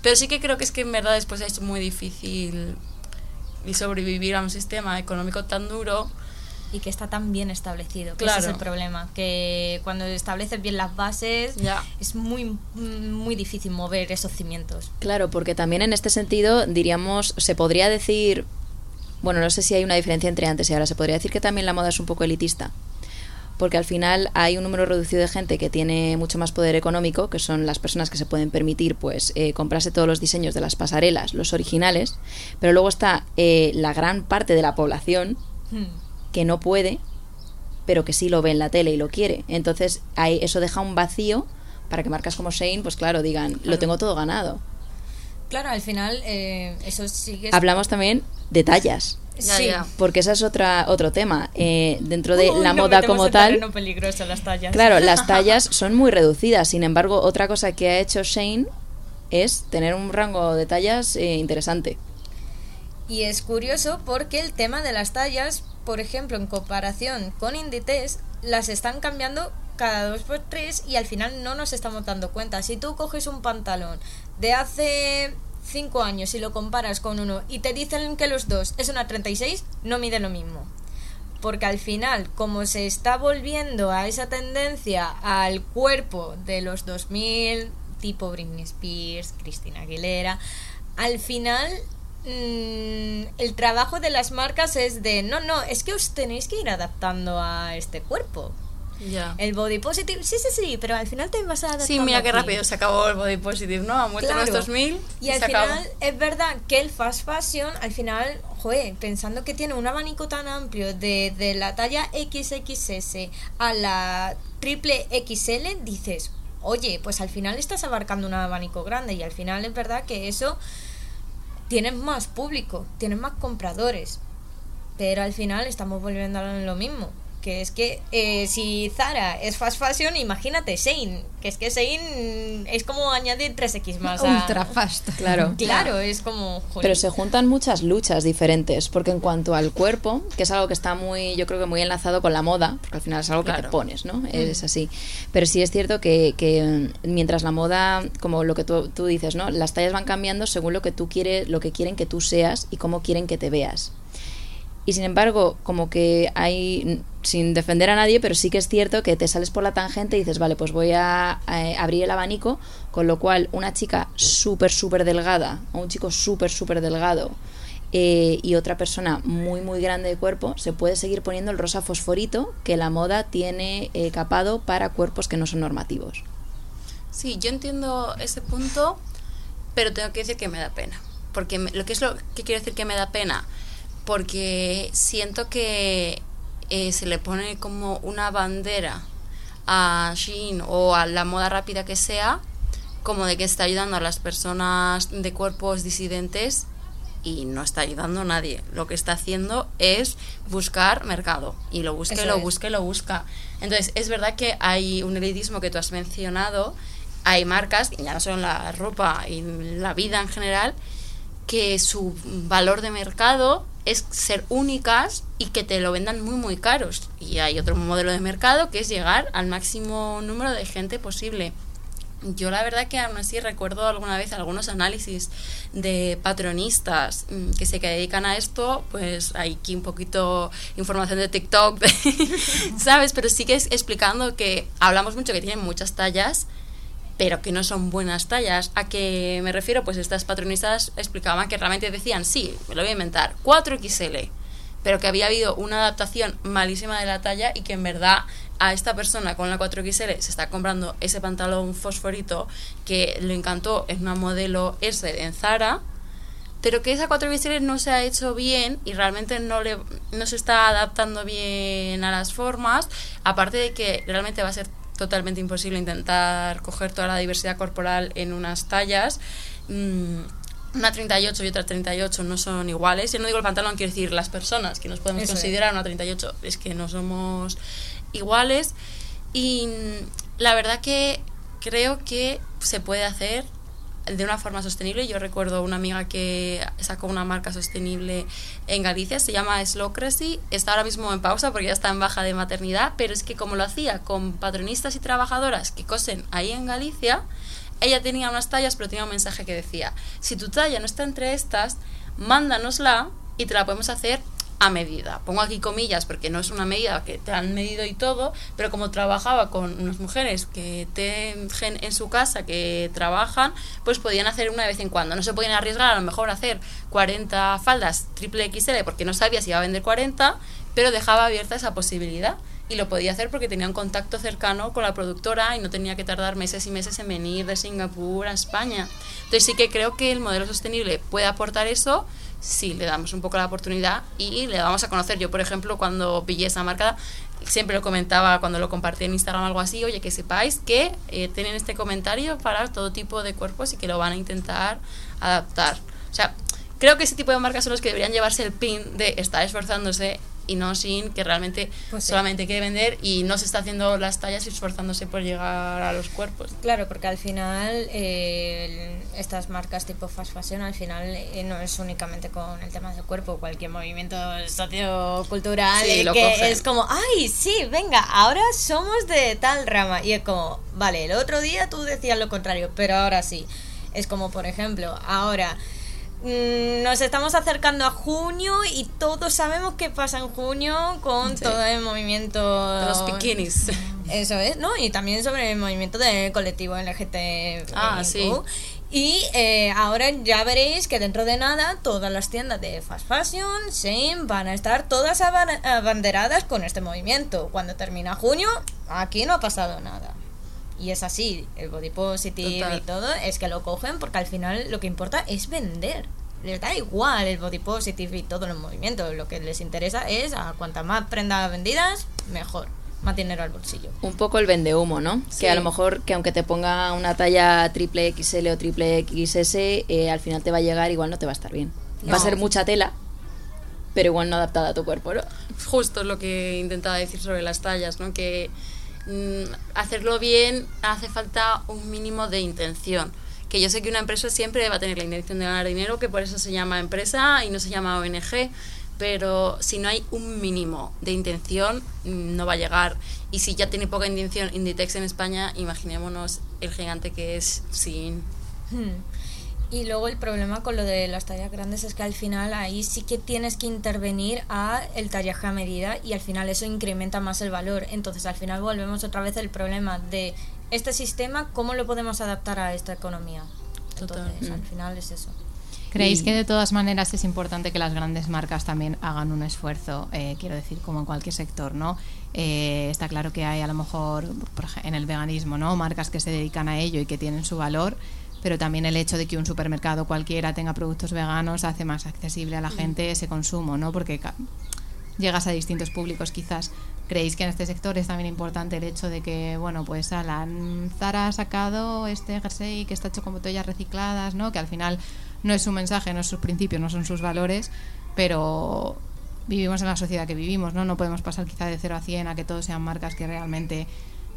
Pero sí que creo que es que en verdad después es muy difícil sobrevivir a un sistema económico tan duro. Y que está tan bien establecido, que ese es el problema, que cuando estableces bien las bases es muy muy difícil mover esos cimientos. Claro, porque también en este sentido diríamos, se podría decir, bueno, no sé si hay una diferencia entre antes y ahora, se podría decir que también la moda es un poco elitista porque al final hay un número reducido de gente que tiene mucho más poder económico, que son las personas que se pueden permitir pues eh, comprarse todos los diseños de las pasarelas, los originales, pero luego está eh, la gran parte de la población hmm. que no puede, pero que sí lo ve en la tele y lo quiere. Entonces hay, eso deja un vacío para que marcas como Shane, pues claro, digan, lo tengo todo ganado. Claro, al final eh, eso sigue... Hablamos también de tallas sí, porque ese es otra, otro tema. Eh, dentro de la moda como tal. las tallas. Claro, las tallas son muy reducidas. Sin embargo, otra cosa que ha hecho Shane es tener un rango de tallas eh, interesante. Y es curioso porque el tema de las tallas, por ejemplo, en comparación con Inditex, las están cambiando cada dos por tres y al final no nos estamos dando cuenta. Si tú coges un pantalón de hace cinco años y lo comparas con uno y te dicen que los dos es una 36, no mide lo mismo. Porque al final, como se está volviendo a esa tendencia al cuerpo de los 2000, tipo Britney Spears, Christina Aguilera, al final mm, el trabajo de las marcas es de, no, no, es que os tenéis que ir adaptando a este cuerpo. El body positive, sí, sí, sí, pero al final te vas a adaptar. Sí, mira qué rápido se acabó el body positive, ¿no? Ha muerto en los 2000 y al se final acabó. es verdad que el fast fashion, al final, joder, pensando que tiene un abanico tan amplio de, de la talla XXS a la triple XL, dices, oye, pues al final estás abarcando un abanico grande y al final es verdad que eso tienes más público, tienes más compradores, pero al final estamos volviendo a lo mismo. Que es que eh, si Zara es fast fashion, imagínate Shane. Que es que Shane es como añadir 3X más. a- Ultra fast. Claro. Claro, es como. joder. Pero se juntan muchas luchas diferentes, porque en cuanto al cuerpo, que es algo que está muy, yo creo que muy enlazado con la moda, porque al final es algo que te Claro. pones, ¿no? Es así. Pero sí es cierto que, que, mm, mientras la moda, como lo que tú, tú dices, ¿no? Las tallas van cambiando según lo que tú quieres, lo que quieren que tú seas y cómo quieren que te veas. Y sin embargo, como que hay, sin defender a nadie, pero sí que es cierto que te sales por la tangente y dices, vale, pues voy a eh, abrir el abanico, con lo cual una chica súper, súper delgada o un chico súper, súper delgado eh, y otra persona muy, muy grande de cuerpo, se puede seguir poniendo el rosa fosforito que la moda tiene eh, capado para cuerpos que no son normativos. Sí, yo entiendo ese punto, pero tengo que decir que me da pena. Porque me- lo que es lo que quiero decir que me da pena, porque siento que eh, se le pone como una bandera a Shein o a la moda rápida que sea, como de que está ayudando a las personas de cuerpos disidentes y no está ayudando a nadie. Lo que está haciendo es buscar mercado y lo busca y lo busca y lo busca. Entonces, es verdad que hay un elitismo que tú has mencionado, hay marcas, y ya no solo en la ropa y en la vida en general, que su valor de mercado es ser únicas y que te lo vendan muy muy caros. Y hay otro modelo de mercado que es llegar al máximo número de gente posible. Yo la verdad que aún así recuerdo alguna vez algunos análisis de patronistas mm, que se dedican a esto, pues hay aquí un poquito información de TikTok, ¿sabes? Pero sí que es explicando que hablamos mucho que tienen muchas tallas, pero que no son buenas tallas. ¿A qué me refiero? Pues estas patronistas explicaban que realmente decían, sí, me lo voy a inventar, 4XL, pero que había habido una adaptación malísima de la talla y que en verdad a esta persona con la 4XL se está comprando ese pantalón fosforito que le encantó en una modelo S en Zara, pero que esa 4XL no se ha hecho bien y realmente no, le, no se está adaptando bien a las formas, aparte de que realmente va a ser totalmente imposible intentar coger toda la diversidad corporal en unas tallas. Mm, una 38 y otra 38 no son iguales. Yo no digo el pantalón, quiero decir las personas que nos podemos Eso es. considerar una 38. Es que no somos iguales. Y mm, la verdad que creo que se puede hacer de una forma sostenible. Yo recuerdo una amiga que sacó una marca sostenible en Galicia, se llama Slowcracy, está ahora mismo en pausa porque ya está en baja de maternidad, pero es que como lo hacía con patronistas y trabajadoras que cosen ahí en Galicia, ella tenía unas tallas, pero tenía un mensaje que decía, si tu talla no está entre estas, mándanosla y te la podemos hacer a medida. Pongo aquí comillas porque no es una medida que te han medido y todo, pero como trabajaba con unas mujeres que tienen en su casa, que trabajan, pues podían hacer una vez en cuando. No se podían arriesgar a lo mejor a hacer 40 faldas triple XL porque no sabía si iba a vender 40, pero dejaba abierta esa posibilidad. Y lo podía hacer porque tenía un contacto cercano con la productora y no tenía que tardar meses y meses en venir de Singapur a España. Entonces sí que creo que el modelo sostenible puede aportar eso si le damos un poco la oportunidad y le vamos a conocer. Yo, por ejemplo, cuando pillé esa marca, siempre lo comentaba cuando lo compartí en Instagram o algo así, oye, que sepáis que eh, tienen este comentario para todo tipo de cuerpos y que lo van a intentar adaptar. O sea, creo que ese tipo de marcas son los que deberían llevarse el pin de estar esforzándose y no sin que realmente Pues sí. solamente quiere vender y no se está haciendo las tallas y esforzándose por llegar a los cuerpos. Claro, porque al final eh, estas marcas tipo fast fashion al final eh, no es únicamente con el tema del cuerpo, cualquier movimiento sociocultural Sí, eh, que cogen. es como, ay, sí, venga, ahora somos de tal rama y es como, vale, el otro día tú decías lo contrario, pero ahora sí. Es como, por ejemplo, ahora nos estamos acercando a junio y todos sabemos qué pasa en junio con Sí. todo el movimiento De los bikinis. eso es, ¿no? Y también sobre el movimiento del colectivo LGTB. Ah, sí. Y eh, ahora ya veréis que dentro de nada todas las tiendas de fast fashion, same, van a estar todas aban- abanderadas con este movimiento. Cuando termina junio, aquí no ha pasado nada. Y es así, el body positive Total. y todo, es que lo cogen porque al final lo que importa es vender. Les da igual el body positive y todos los movimientos. Lo que les interesa es a cuanta más prendas vendidas, mejor. Más dinero al bolsillo. Un poco el vende humo, ¿no? Sí. Que a lo mejor que aunque te ponga una talla triple XL o triple XS, eh, al final te va a llegar, igual no te va a estar bien. Va a ser mucha tela, pero igual no adaptada a tu cuerpo, ¿no? Justo es lo que intentaba decir sobre las tallas, ¿no? Que hacerlo bien hace falta un mínimo de intención. Que yo sé que una empresa siempre va a tener la intención de ganar dinero, que por eso se llama empresa y no se llama ONG, pero si no hay un mínimo de intención, mm, no va a llegar. Y si ya tiene poca intención Inditex en España, imaginémonos el gigante que es sin... Hmm. Y luego el problema con lo de las tallas grandes es que al final ahí sí que tienes que intervenir a el tallaje a medida y al final eso incrementa más el valor. Entonces al final volvemos otra vez al problema de este sistema, ¿cómo lo podemos adaptar a esta economía? Total. Entonces al Mm. final es eso. ¿Creéis que de todas maneras es importante que las grandes marcas también hagan un esfuerzo? eh, quiero decir, como en cualquier sector, ¿no? Eh, está claro que hay a lo mejor en el veganismo, ¿no? Marcas que se dedican a ello y que tienen su valor, pero también el hecho de que un supermercado cualquiera tenga productos veganos hace más accesible a la gente ese consumo, ¿no? Porque llegas a distintos públicos quizás. ¿Creéis que en este sector es también importante el hecho de que, bueno, pues Alan Zara ha sacado este jersey que está hecho con botellas recicladas, ¿no? Que al final no es su mensaje, no es sus principios, no son sus valores, pero vivimos en la sociedad que vivimos, ¿no? No podemos pasar quizá de 0 a 100 a que todos sean marcas que realmente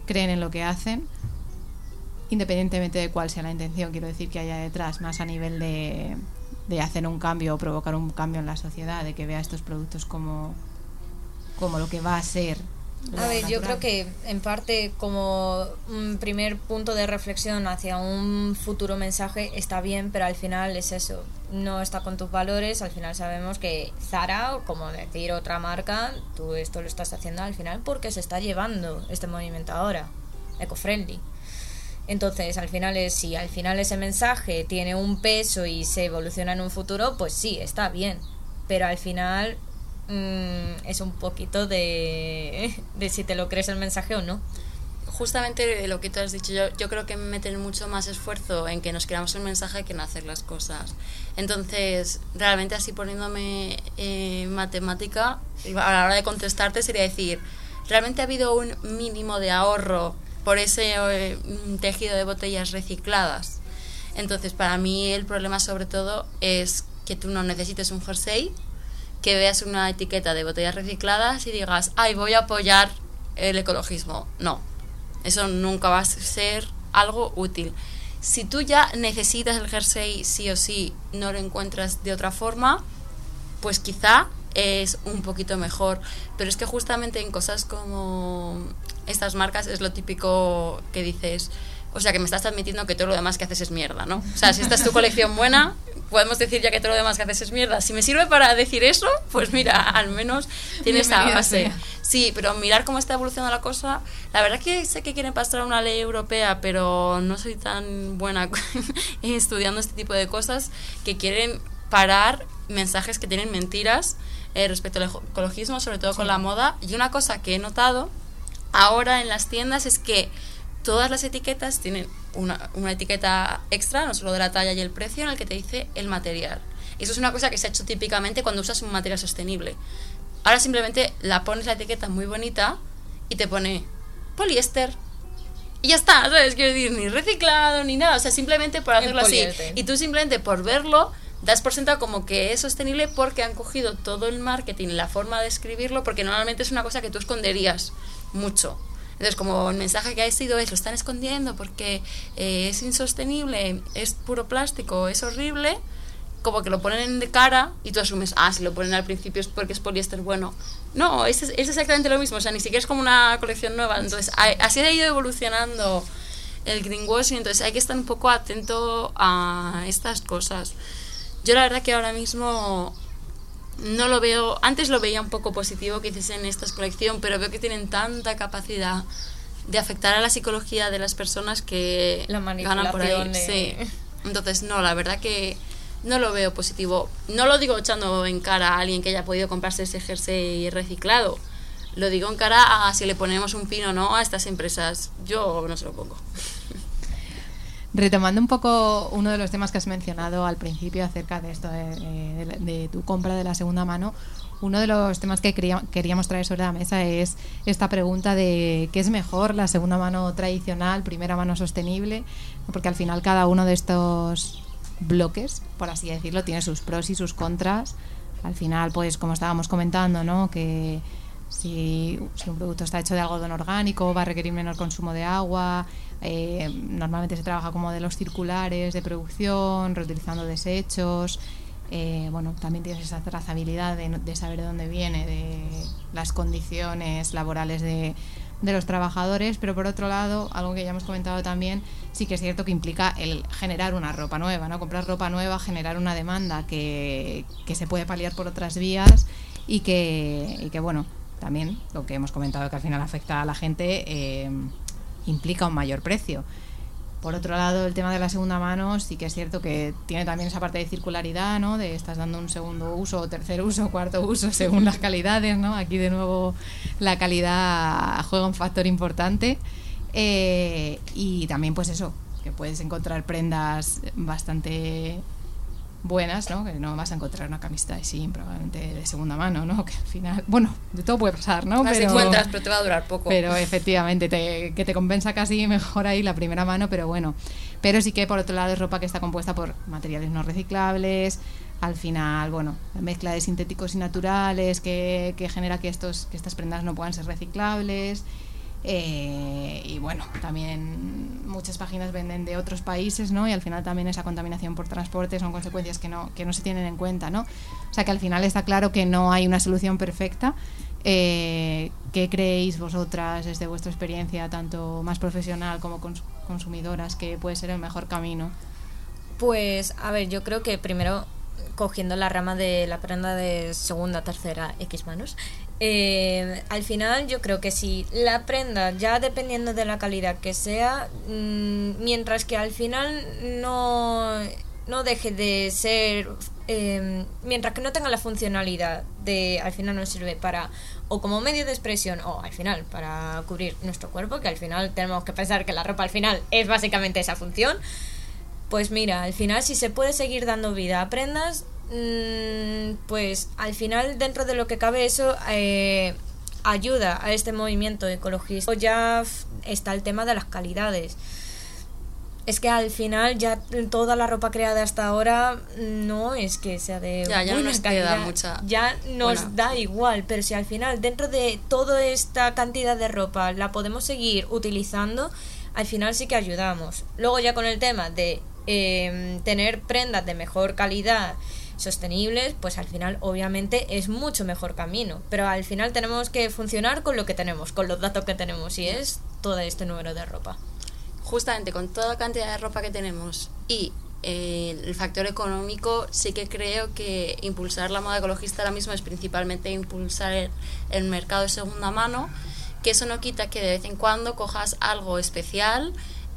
creen en lo que hacen, independientemente de cuál sea la intención, quiero decir que haya detrás, más a nivel de, hacer un cambio o provocar un cambio en la sociedad, de que vea estos productos como, como lo que va a ser. A ver, yo creo que en parte como un primer punto de reflexión hacia un futuro mensaje está bien, pero al final es eso, no está con tus valores, al final sabemos que Zara, o como decir otra marca, tú esto lo estás haciendo al final porque se está llevando este movimiento ahora, eco-friendly. Entonces, al final es si al final ese mensaje tiene un peso y se evoluciona en un futuro, pues sí, está bien. Pero al final mm, es un poquito de, si te lo crees el mensaje o no. Justamente lo que tú has dicho, yo, creo que meten mucho más esfuerzo en que nos creamos un mensaje que en hacer las cosas. Entonces, realmente así poniéndome eh, matemática, a la hora de contestarte sería decir, ¿realmente ha habido un mínimo de ahorro por ese eh, tejido de botellas recicladas? Entonces, para mí el problema sobre todo es que tú no necesites un jersey, que veas una etiqueta de botellas recicladas y digas, ay, voy a apoyar el ecologismo. No, eso nunca va a ser algo útil. Si tú ya necesitas el jersey sí o sí, no lo encuentras de otra forma, pues quizá es un poquito mejor. Pero es que justamente en cosas como estas marcas es lo típico que dices, o sea, que me estás admitiendo que todo lo demás que haces es mierda, ¿no? O sea, si esta es tu colección buena, podemos decir ya que todo lo demás que haces es mierda. Si me sirve para decir eso, pues mira, al menos tiene esa Bienvenida base. Sí, pero mirar cómo está evolucionando la cosa, la verdad que sé que quieren pasar una ley europea, pero no soy tan buena estudiando este tipo de cosas que quieren parar mensajes que tienen mentiras eh, respecto al eco- ecologismo, sobre todo con la moda. Y una cosa que he notado ahora en las tiendas es que todas las etiquetas tienen una, una etiqueta extra, no solo de la talla y el precio, en el que te dice el material. Eso es una cosa que se ha hecho típicamente cuando usas un material sostenible. Ahora simplemente la pones la etiqueta muy bonita y te pone poliéster. Y ya está, ¿sabes? Quiero decir, ni reciclado ni nada. O sea, simplemente por hacerlo así. Y tú simplemente por verlo das por sentado como que es sostenible porque han cogido todo el marketing, la forma de escribirlo, porque normalmente es una cosa que tú esconderías mucho. Entonces, como el mensaje que ha sido es, lo están escondiendo porque eh, es insostenible, es puro plástico, es horrible, como que lo ponen de cara y tú asumes, ah, si lo ponen al principio es porque es poliéster bueno. No, es, es exactamente lo mismo, o sea, ni siquiera es como una colección nueva. Entonces, así ha ido evolucionando el greenwashing, entonces hay que estar un poco atento a estas cosas. Yo la verdad que ahora mismo no lo veo, antes lo veía un poco positivo que hiciesen esta colección, pero veo que tienen tanta capacidad de afectar a la psicología de las personas que La ganan por ahí. Sí. Entonces, no, la verdad que no lo veo positivo. No lo digo echando en cara a alguien que haya podido comprarse ese jersey reciclado. Lo digo en cara a si le ponemos un pino o no a estas empresas. Yo no se lo pongo. Retomando un poco uno de los temas que has mencionado al principio acerca de esto de, de tu compra de la segunda mano, uno de los temas que queríamos traer sobre la mesa es esta pregunta de qué es mejor, la segunda mano tradicional, primera mano sostenible, porque al final cada uno de estos bloques, por así decirlo, tiene sus pros y sus contras. Al final, pues como estábamos comentando, ¿no? que si, un producto está hecho de algodón orgánico va a requerir menor consumo de agua, eh, normalmente se trabaja con modelos circulares de producción, reutilizando desechos. Eh, bueno, también tienes esa trazabilidad de, saber de dónde viene, de las condiciones laborales de, los trabajadores, pero por otro lado, algo que ya hemos comentado también, sí que es cierto que implica el generar una ropa nueva, ¿no? Comprar ropa nueva, generar una demanda que, se puede paliar por otras vías y que, y que, bueno, también lo que hemos comentado que al final afecta a la gente eh, implica un mayor precio. Por otro lado, el tema de la segunda mano sí que es cierto que tiene también esa parte de circularidad, ¿no? De estás dando un segundo uso, tercer uso, cuarto uso, según las calidades, ¿no? Aquí de nuevo la calidad juega un factor importante. Eh, y también pues eso, que puedes encontrar prendas bastante buenas, ¿no? Que no vas a encontrar una camiseta de probablemente de segunda mano, ¿no? Que al final, bueno, de todo puede pasar, ¿no? pero, encuentras, pero te va a durar poco. Pero efectivamente, te, que te compensa casi mejor ahí la primera mano, pero bueno. Pero sí que por otro lado es ropa que está compuesta por materiales no reciclables, al final, bueno, la mezcla de sintéticos y naturales que, que genera que, estos, que estas prendas no puedan ser reciclables. Eh, y bueno, también muchas páginas venden de otros países, ¿no? Y al final también esa contaminación por transporte son consecuencias que no, que no se tienen en cuenta, ¿no? O sea que al final está claro que no hay una solución perfecta. Eh, ¿Qué creéis vosotras desde vuestra experiencia, tanto más profesional como consumidoras, que puede ser el mejor camino? Pues, a ver, yo creo que primero cogiendo la rama de la prenda de segunda, tercera, X manos, eh, al final yo creo que si la prenda, ya dependiendo de la calidad que sea, mm, mientras que al final no, no deje de ser, em, mientras que no tenga la funcionalidad de al final nos sirve para o como medio de expresión o al final para cubrir nuestro cuerpo, que al final tenemos que pensar que la ropa al final es básicamente esa función, pues mira, al final si se puede seguir dando vida a prendas, pues al final dentro de lo que cabe eso eh, ayuda a este movimiento ecologista. Ya está el tema de las calidades. Es que al final ya toda la ropa creada hasta ahora no es que sea de ya, ya nos calidad. mucha ya nos da igual, pero si al final dentro de toda esta cantidad de ropa la podemos seguir utilizando, al final sí que ayudamos. Luego ya con el tema de eh, tener prendas de mejor calidad sostenibles, pues al final obviamente es mucho mejor camino. Pero al final tenemos que funcionar con lo que tenemos, con los datos que tenemos y es todo este número de ropa. Justamente con toda la cantidad de ropa que tenemos y eh, el factor económico, sí que creo que impulsar la moda ecologista ahora mismo es principalmente impulsar el, mercado de segunda mano, que eso no quita que de vez en cuando cojas algo especial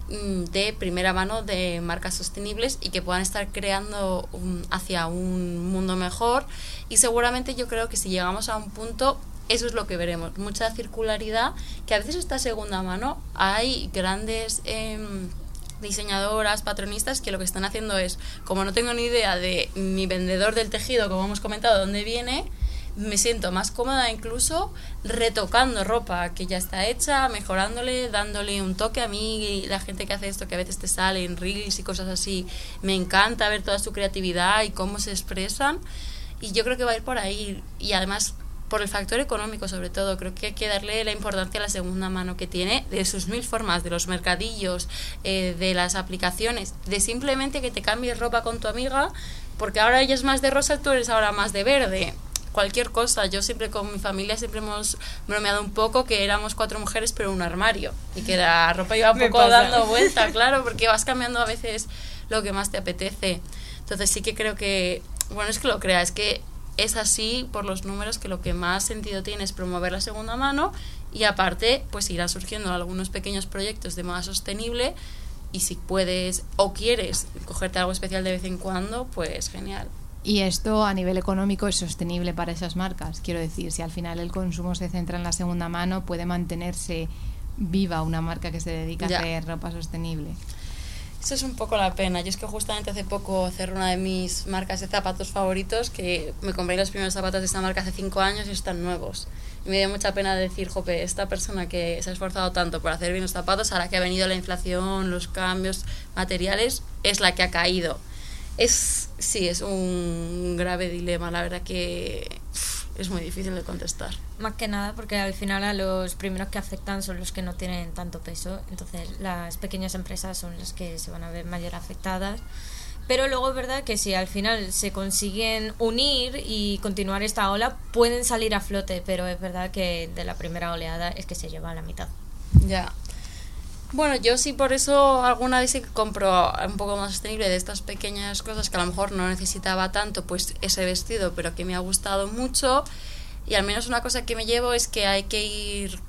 de primera mano de marcas sostenibles y que puedan estar creando hacia un mundo mejor. Y seguramente yo creo que si llegamos a un punto eso es lo que veremos. Mucha circularidad que a veces está segunda mano hay grandes em, diseñadoras, patronistas que lo que están haciendo es, como no tengo ni idea de mi vendedor del tejido, como hemos comentado, dónde viene, me siento más cómoda incluso retocando ropa que ya está hecha, mejorándole, dándole un toque. A mí la gente que hace esto, que a veces te sale en reels y cosas así, me encanta ver toda su creatividad y cómo se expresan. Y yo creo que va a ir por ahí. Y además por el factor económico sobre todo. Creo que hay que darle la importancia a la segunda mano que tiene, de sus mil formas, de los mercadillos, eh, de las aplicaciones, de simplemente que te cambies ropa con tu amiga, porque ahora ella es más de rosa, tú eres ahora más de verde cualquier cosa. Yo siempre con mi familia siempre hemos bromeado un poco que éramos cuatro mujeres pero un armario y que la ropa iba un poco dando vuelta, claro, porque vas cambiando a veces lo que más te apetece. Entonces sí que creo que, bueno, es que lo crea, es que es así por los números que lo que más sentido tiene es promover la segunda mano y aparte pues irán surgiendo algunos pequeños proyectos de moda sostenible y si puedes o quieres cogerte algo especial de vez en cuando, pues genial. Y esto a nivel económico es sostenible para esas marcas. Quiero decir, si al final el consumo se centra en la segunda mano, puede mantenerse viva una marca que se dedica a hacer ropa sostenible. Eso es un poco la pena. Yo es que justamente hace poco cerré una de mis marcas de zapatos favoritos, que me compré los primeros zapatos de esta marca hace cinco años y están nuevos. Y me dio mucha pena decir, jope, esta persona que se ha esforzado tanto por hacer bien los zapatos, ahora que ha venido la inflación, los cambios materiales, es la que ha caído. Es, sí, es un grave dilema, la verdad que es muy difícil de contestar. Más que nada porque al final a los primeros que afectan son los que no tienen tanto peso, entonces las pequeñas empresas son las que se van a ver mayor afectadas. Pero luego es verdad que si al final se consiguen unir y continuar esta ola, pueden salir a flote, pero es verdad que de la primera oleada es que se lleva a la mitad. Ya. Bueno, yo sí por eso alguna vez sí compro un poco más sostenible de estas pequeñas cosas que a lo mejor no necesitaba tanto, pues ese vestido, pero que me ha gustado mucho. Y al menos una cosa que me llevo es que hay que ir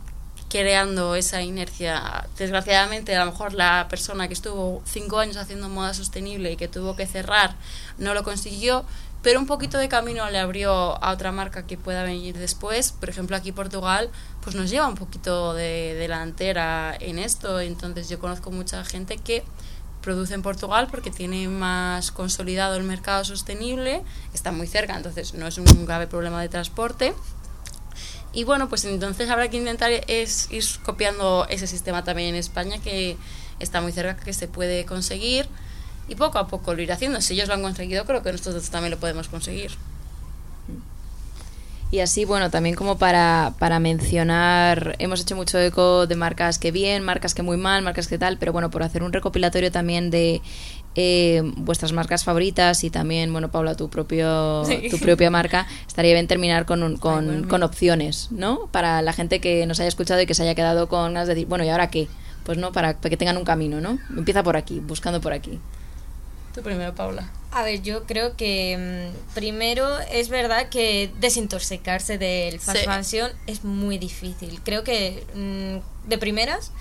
creando esa inercia. Desgraciadamente, a lo mejor la persona que estuvo cinco años haciendo moda sostenible y que tuvo que cerrar no lo consiguió, pero un poquito de camino le abrió a otra marca que pueda venir después. Por ejemplo, aquí Portugal, pues nos lleva un poquito de delantera en esto. Entonces yo conozco mucha gente que produce en Portugal porque tiene más consolidado el mercado sostenible, está muy cerca, entonces no es un grave problema de transporte. Y bueno, pues entonces habrá que intentar es ir copiando ese sistema también en España que está muy cerca, que se puede conseguir y poco a poco lo ir haciendo. Si ellos lo han conseguido, creo que nosotros también lo podemos conseguir. Y así, bueno, también como para, para mencionar, hemos hecho mucho eco de marcas que bien, marcas que muy mal, marcas que tal, pero bueno, por hacer un recopilatorio también de eh, vuestras marcas favoritas y también, bueno, Paula, tu, propio, tu propia marca, estaría bien terminar con, con, con, opciones, ¿no? Para la gente que nos haya escuchado y que se haya quedado con ganas de decir, bueno, ¿y ahora qué? Pues no, para, para que tengan un camino, ¿no? Empieza por aquí, buscando por aquí. Tú primero, Paula. A ver, yo creo que mm, primero es verdad que desintoxicarse del fast fashion es muy difícil. Creo que mm, de primeras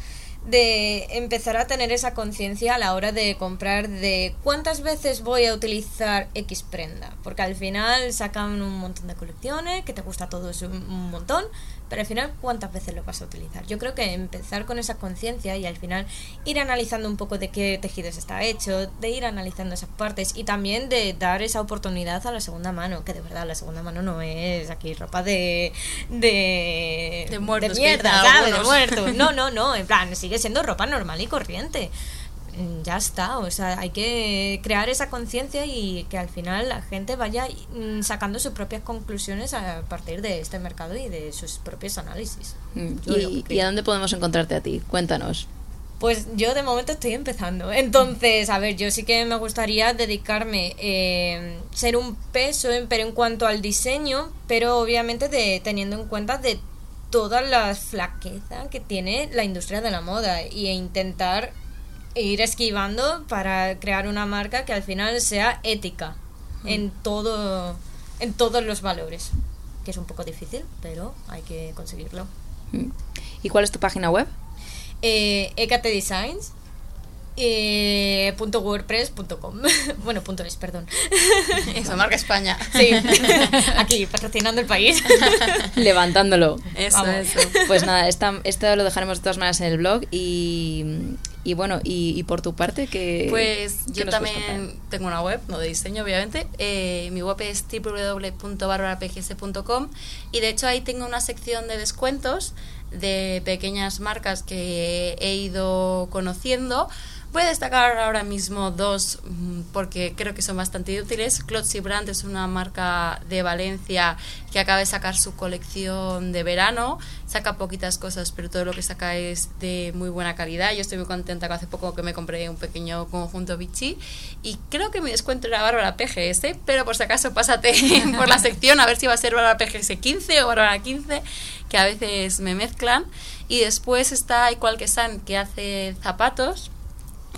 de empezar a tener esa conciencia a la hora de comprar de cuántas veces voy a utilizar X prenda, porque al final sacan un montón de colecciones, que te gusta todo eso un montón, pero al final, ¿cuántas veces lo vas a utilizar? Yo creo que empezar con esa conciencia y al final ir analizando un poco de qué tejidos está hecho, de ir analizando esas partes y también de dar esa oportunidad a la segunda mano, que de verdad la segunda mano no es aquí ropa de. de. de, muertos, de mierda, ¿sabes? De muertos. No, no, no, en plan, sigue siendo ropa normal y corriente. Mm, ya está, o sea, hay que crear esa conciencia y que al final la gente vaya mm, sacando sus propias conclusiones a partir de este mercado y de sus propios análisis. Mm, ¿Y, a dónde podemos encontrarte a ti? Cuéntanos. Pues yo de momento estoy empezando. Entonces, a ver, yo sí que me gustaría dedicarme, eh, ser un peso, pero en cuanto al diseño, pero obviamente de, teniendo en cuenta de todas las flaquezas que tiene la industria de la moda y e intentar ir esquivando para crear una marca que al final sea ética mm. en todo en todos los valores que es un poco difícil pero hay que conseguirlo. Mm. y cuál es tu página web eh, Designs eh, punto .wordpress.com bueno punto es perdón. Eso marca España. Sí. Aquí patrocinando el país. Levantándolo. Eso, eso. pues nada esto lo dejaremos de todas maneras en el blog y y bueno, y, por tu parte, que Pues yo también tengo una web, no de diseño, obviamente. Eh, mi web es www.barbarapgs.com y de hecho ahí tengo una sección de descuentos de pequeñas marcas que he ido conociendo Voy a destacar ahora mismo dos mm, porque creo que son bastante útiles. Clotzy Brand es una marca de Valencia que acaba de sacar su colección de verano. Saca poquitas cosas, pero todo lo que saca es de muy buena calidad. Yo estoy muy contenta que hace poco que me compré un pequeño conjunto Vichy y creo que mi descuento era Bárbara PGS, pero por si acaso pásate por la sección a ver si va a ser Bárbara PGS 15 o Bárbara 15, que a veces me mezclan. Y después está Igual que San, que hace zapatos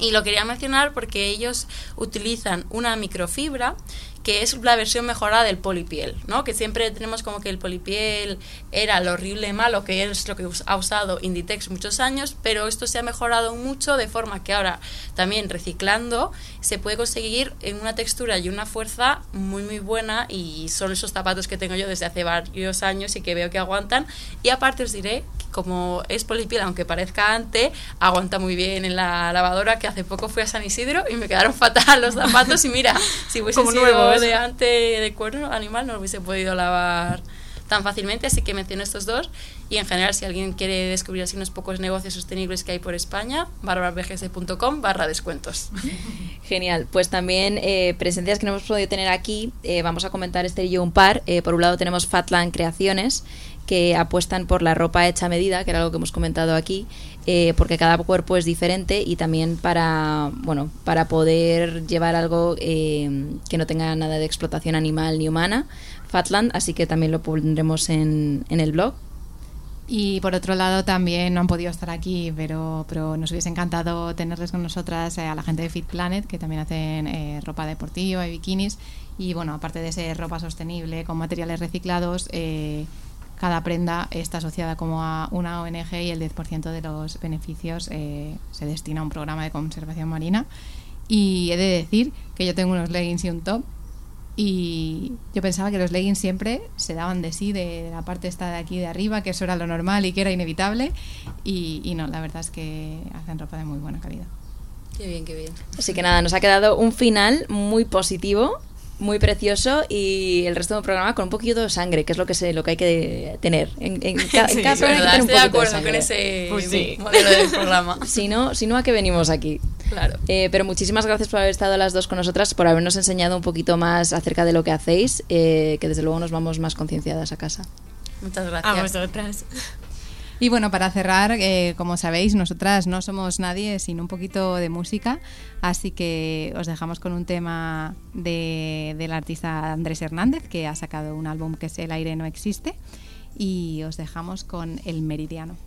y lo quería mencionar porque ellos utilizan una microfibra que es la versión mejorada del polipiel, ¿no? Que siempre tenemos como que el polipiel era lo horrible malo, que es lo que ha usado Inditex muchos años, pero esto se ha mejorado mucho de forma que ahora también reciclando se puede conseguir en una textura y una fuerza muy muy buena y son esos zapatos que tengo yo desde hace varios años y que veo que aguantan y aparte os diré como es polipiel, aunque parezca ante, aguanta muy bien en la lavadora, que hace poco fui a San Isidro y me quedaron fatal los zapatos y mira, si hubiese sido de ante de cuerno animal no lo hubiese podido lavar tan fácilmente, así que menciono estos dos y en general si alguien quiere descubrir así unos pocos negocios sostenibles que hay por España, barbarbgs.com barra descuentos. Genial, pues también eh, presencias que no hemos podido tener aquí, eh, vamos a comentar este y yo un par. Eh, por un lado tenemos Fatland Creaciones, que apuestan por la ropa hecha a medida, que era algo que hemos comentado aquí, eh, porque cada cuerpo es diferente y también para, bueno, para poder llevar algo eh, que no tenga nada de explotación animal ni humana, Fatland, así que también lo pondremos en, en el blog. Y por otro lado también no han podido estar aquí, pero, pero nos hubiese encantado tenerles con nosotras eh, a la gente de Fit Planet, que también hacen ropa deportiva y bikinis. Y bueno, aparte de ser ropa sostenible con materiales reciclados, eh, cada prenda está asociada como a una ONG y el 10% de los beneficios eh, se destina a un programa de conservación marina. Y he de decir que yo tengo unos leggings y un top y yo pensaba que los leggings siempre se daban de sí, de la parte esta de aquí de arriba, que eso era lo normal y que era inevitable. Y, y no, la verdad es que hacen ropa de muy buena calidad. Qué bien, qué bien. Así que nada, nos ha quedado un final muy positivo muy precioso y el resto del programa con un poquito de sangre, que es lo que sé, lo que hay que tener. En, en, ca, sí, en cada programa hay que tener un estoy de acuerdo con ese Pues sí. modelo del programa. Si no, si no, ¿a qué venimos aquí? Claro. Eh, pero muchísimas gracias por haber estado las dos con nosotras, por habernos enseñado un poquito más acerca de lo que hacéis, eh, que desde luego nos vamos más concienciadas a casa. Muchas gracias. A vosotras. Y bueno, para cerrar, eh, como sabéis, nosotras no somos nadie sin un poquito de música, así que os dejamos con un tema de, del artista Andrés Hernández, que ha sacado un álbum que es El aire no existe, y os dejamos con El Meridiano.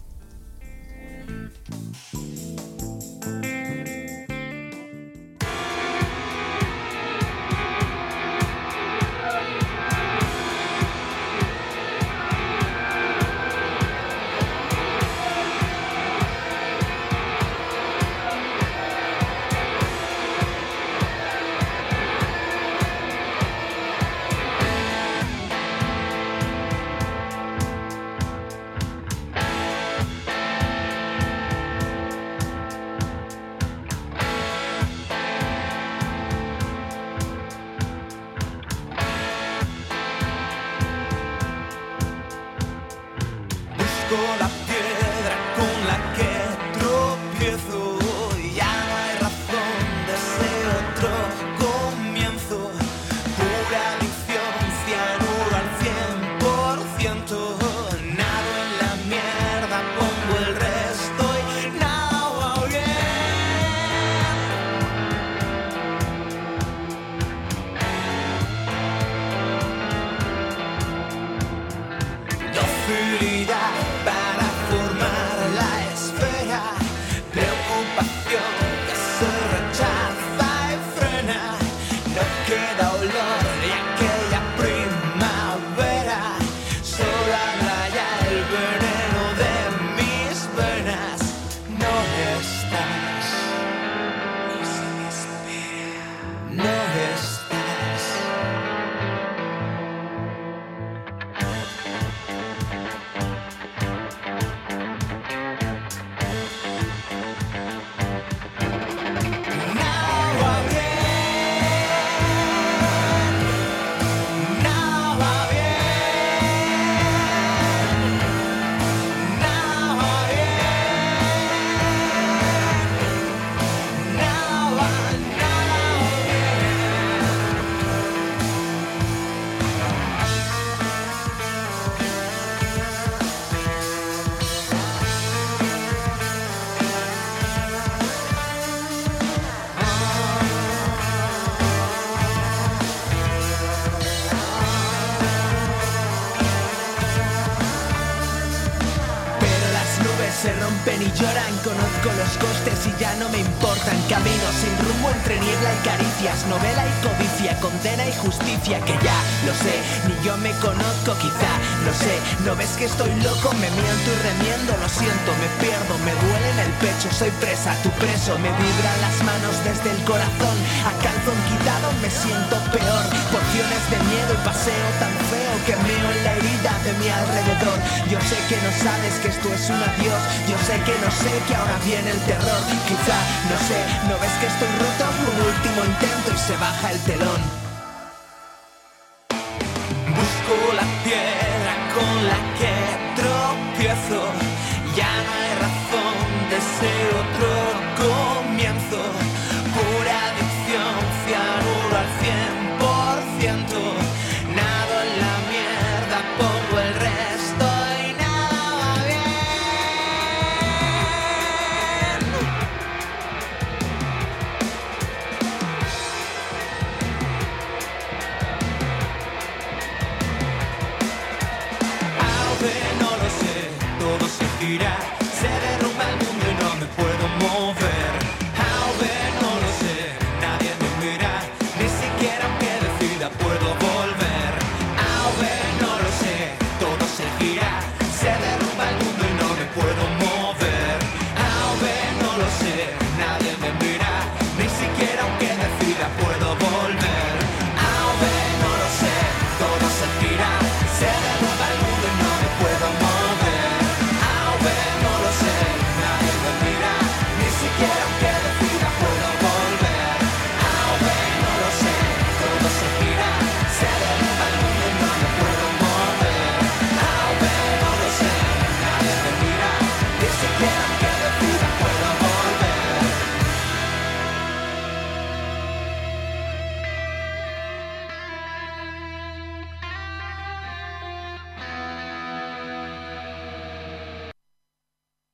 Estoy loco, me miento y remiendo, lo siento, me pierdo, me duele en el pecho, soy presa, tu preso, me vibran las manos desde el corazón, a calzón quitado me siento peor, porciones de miedo y paseo tan feo que meo en la herida de mi alrededor, yo sé que no sabes que esto es un adiós, yo sé que no sé que ahora viene el terror, quizá, no sé, no ves que estoy roto, un último intento y se baja el telón.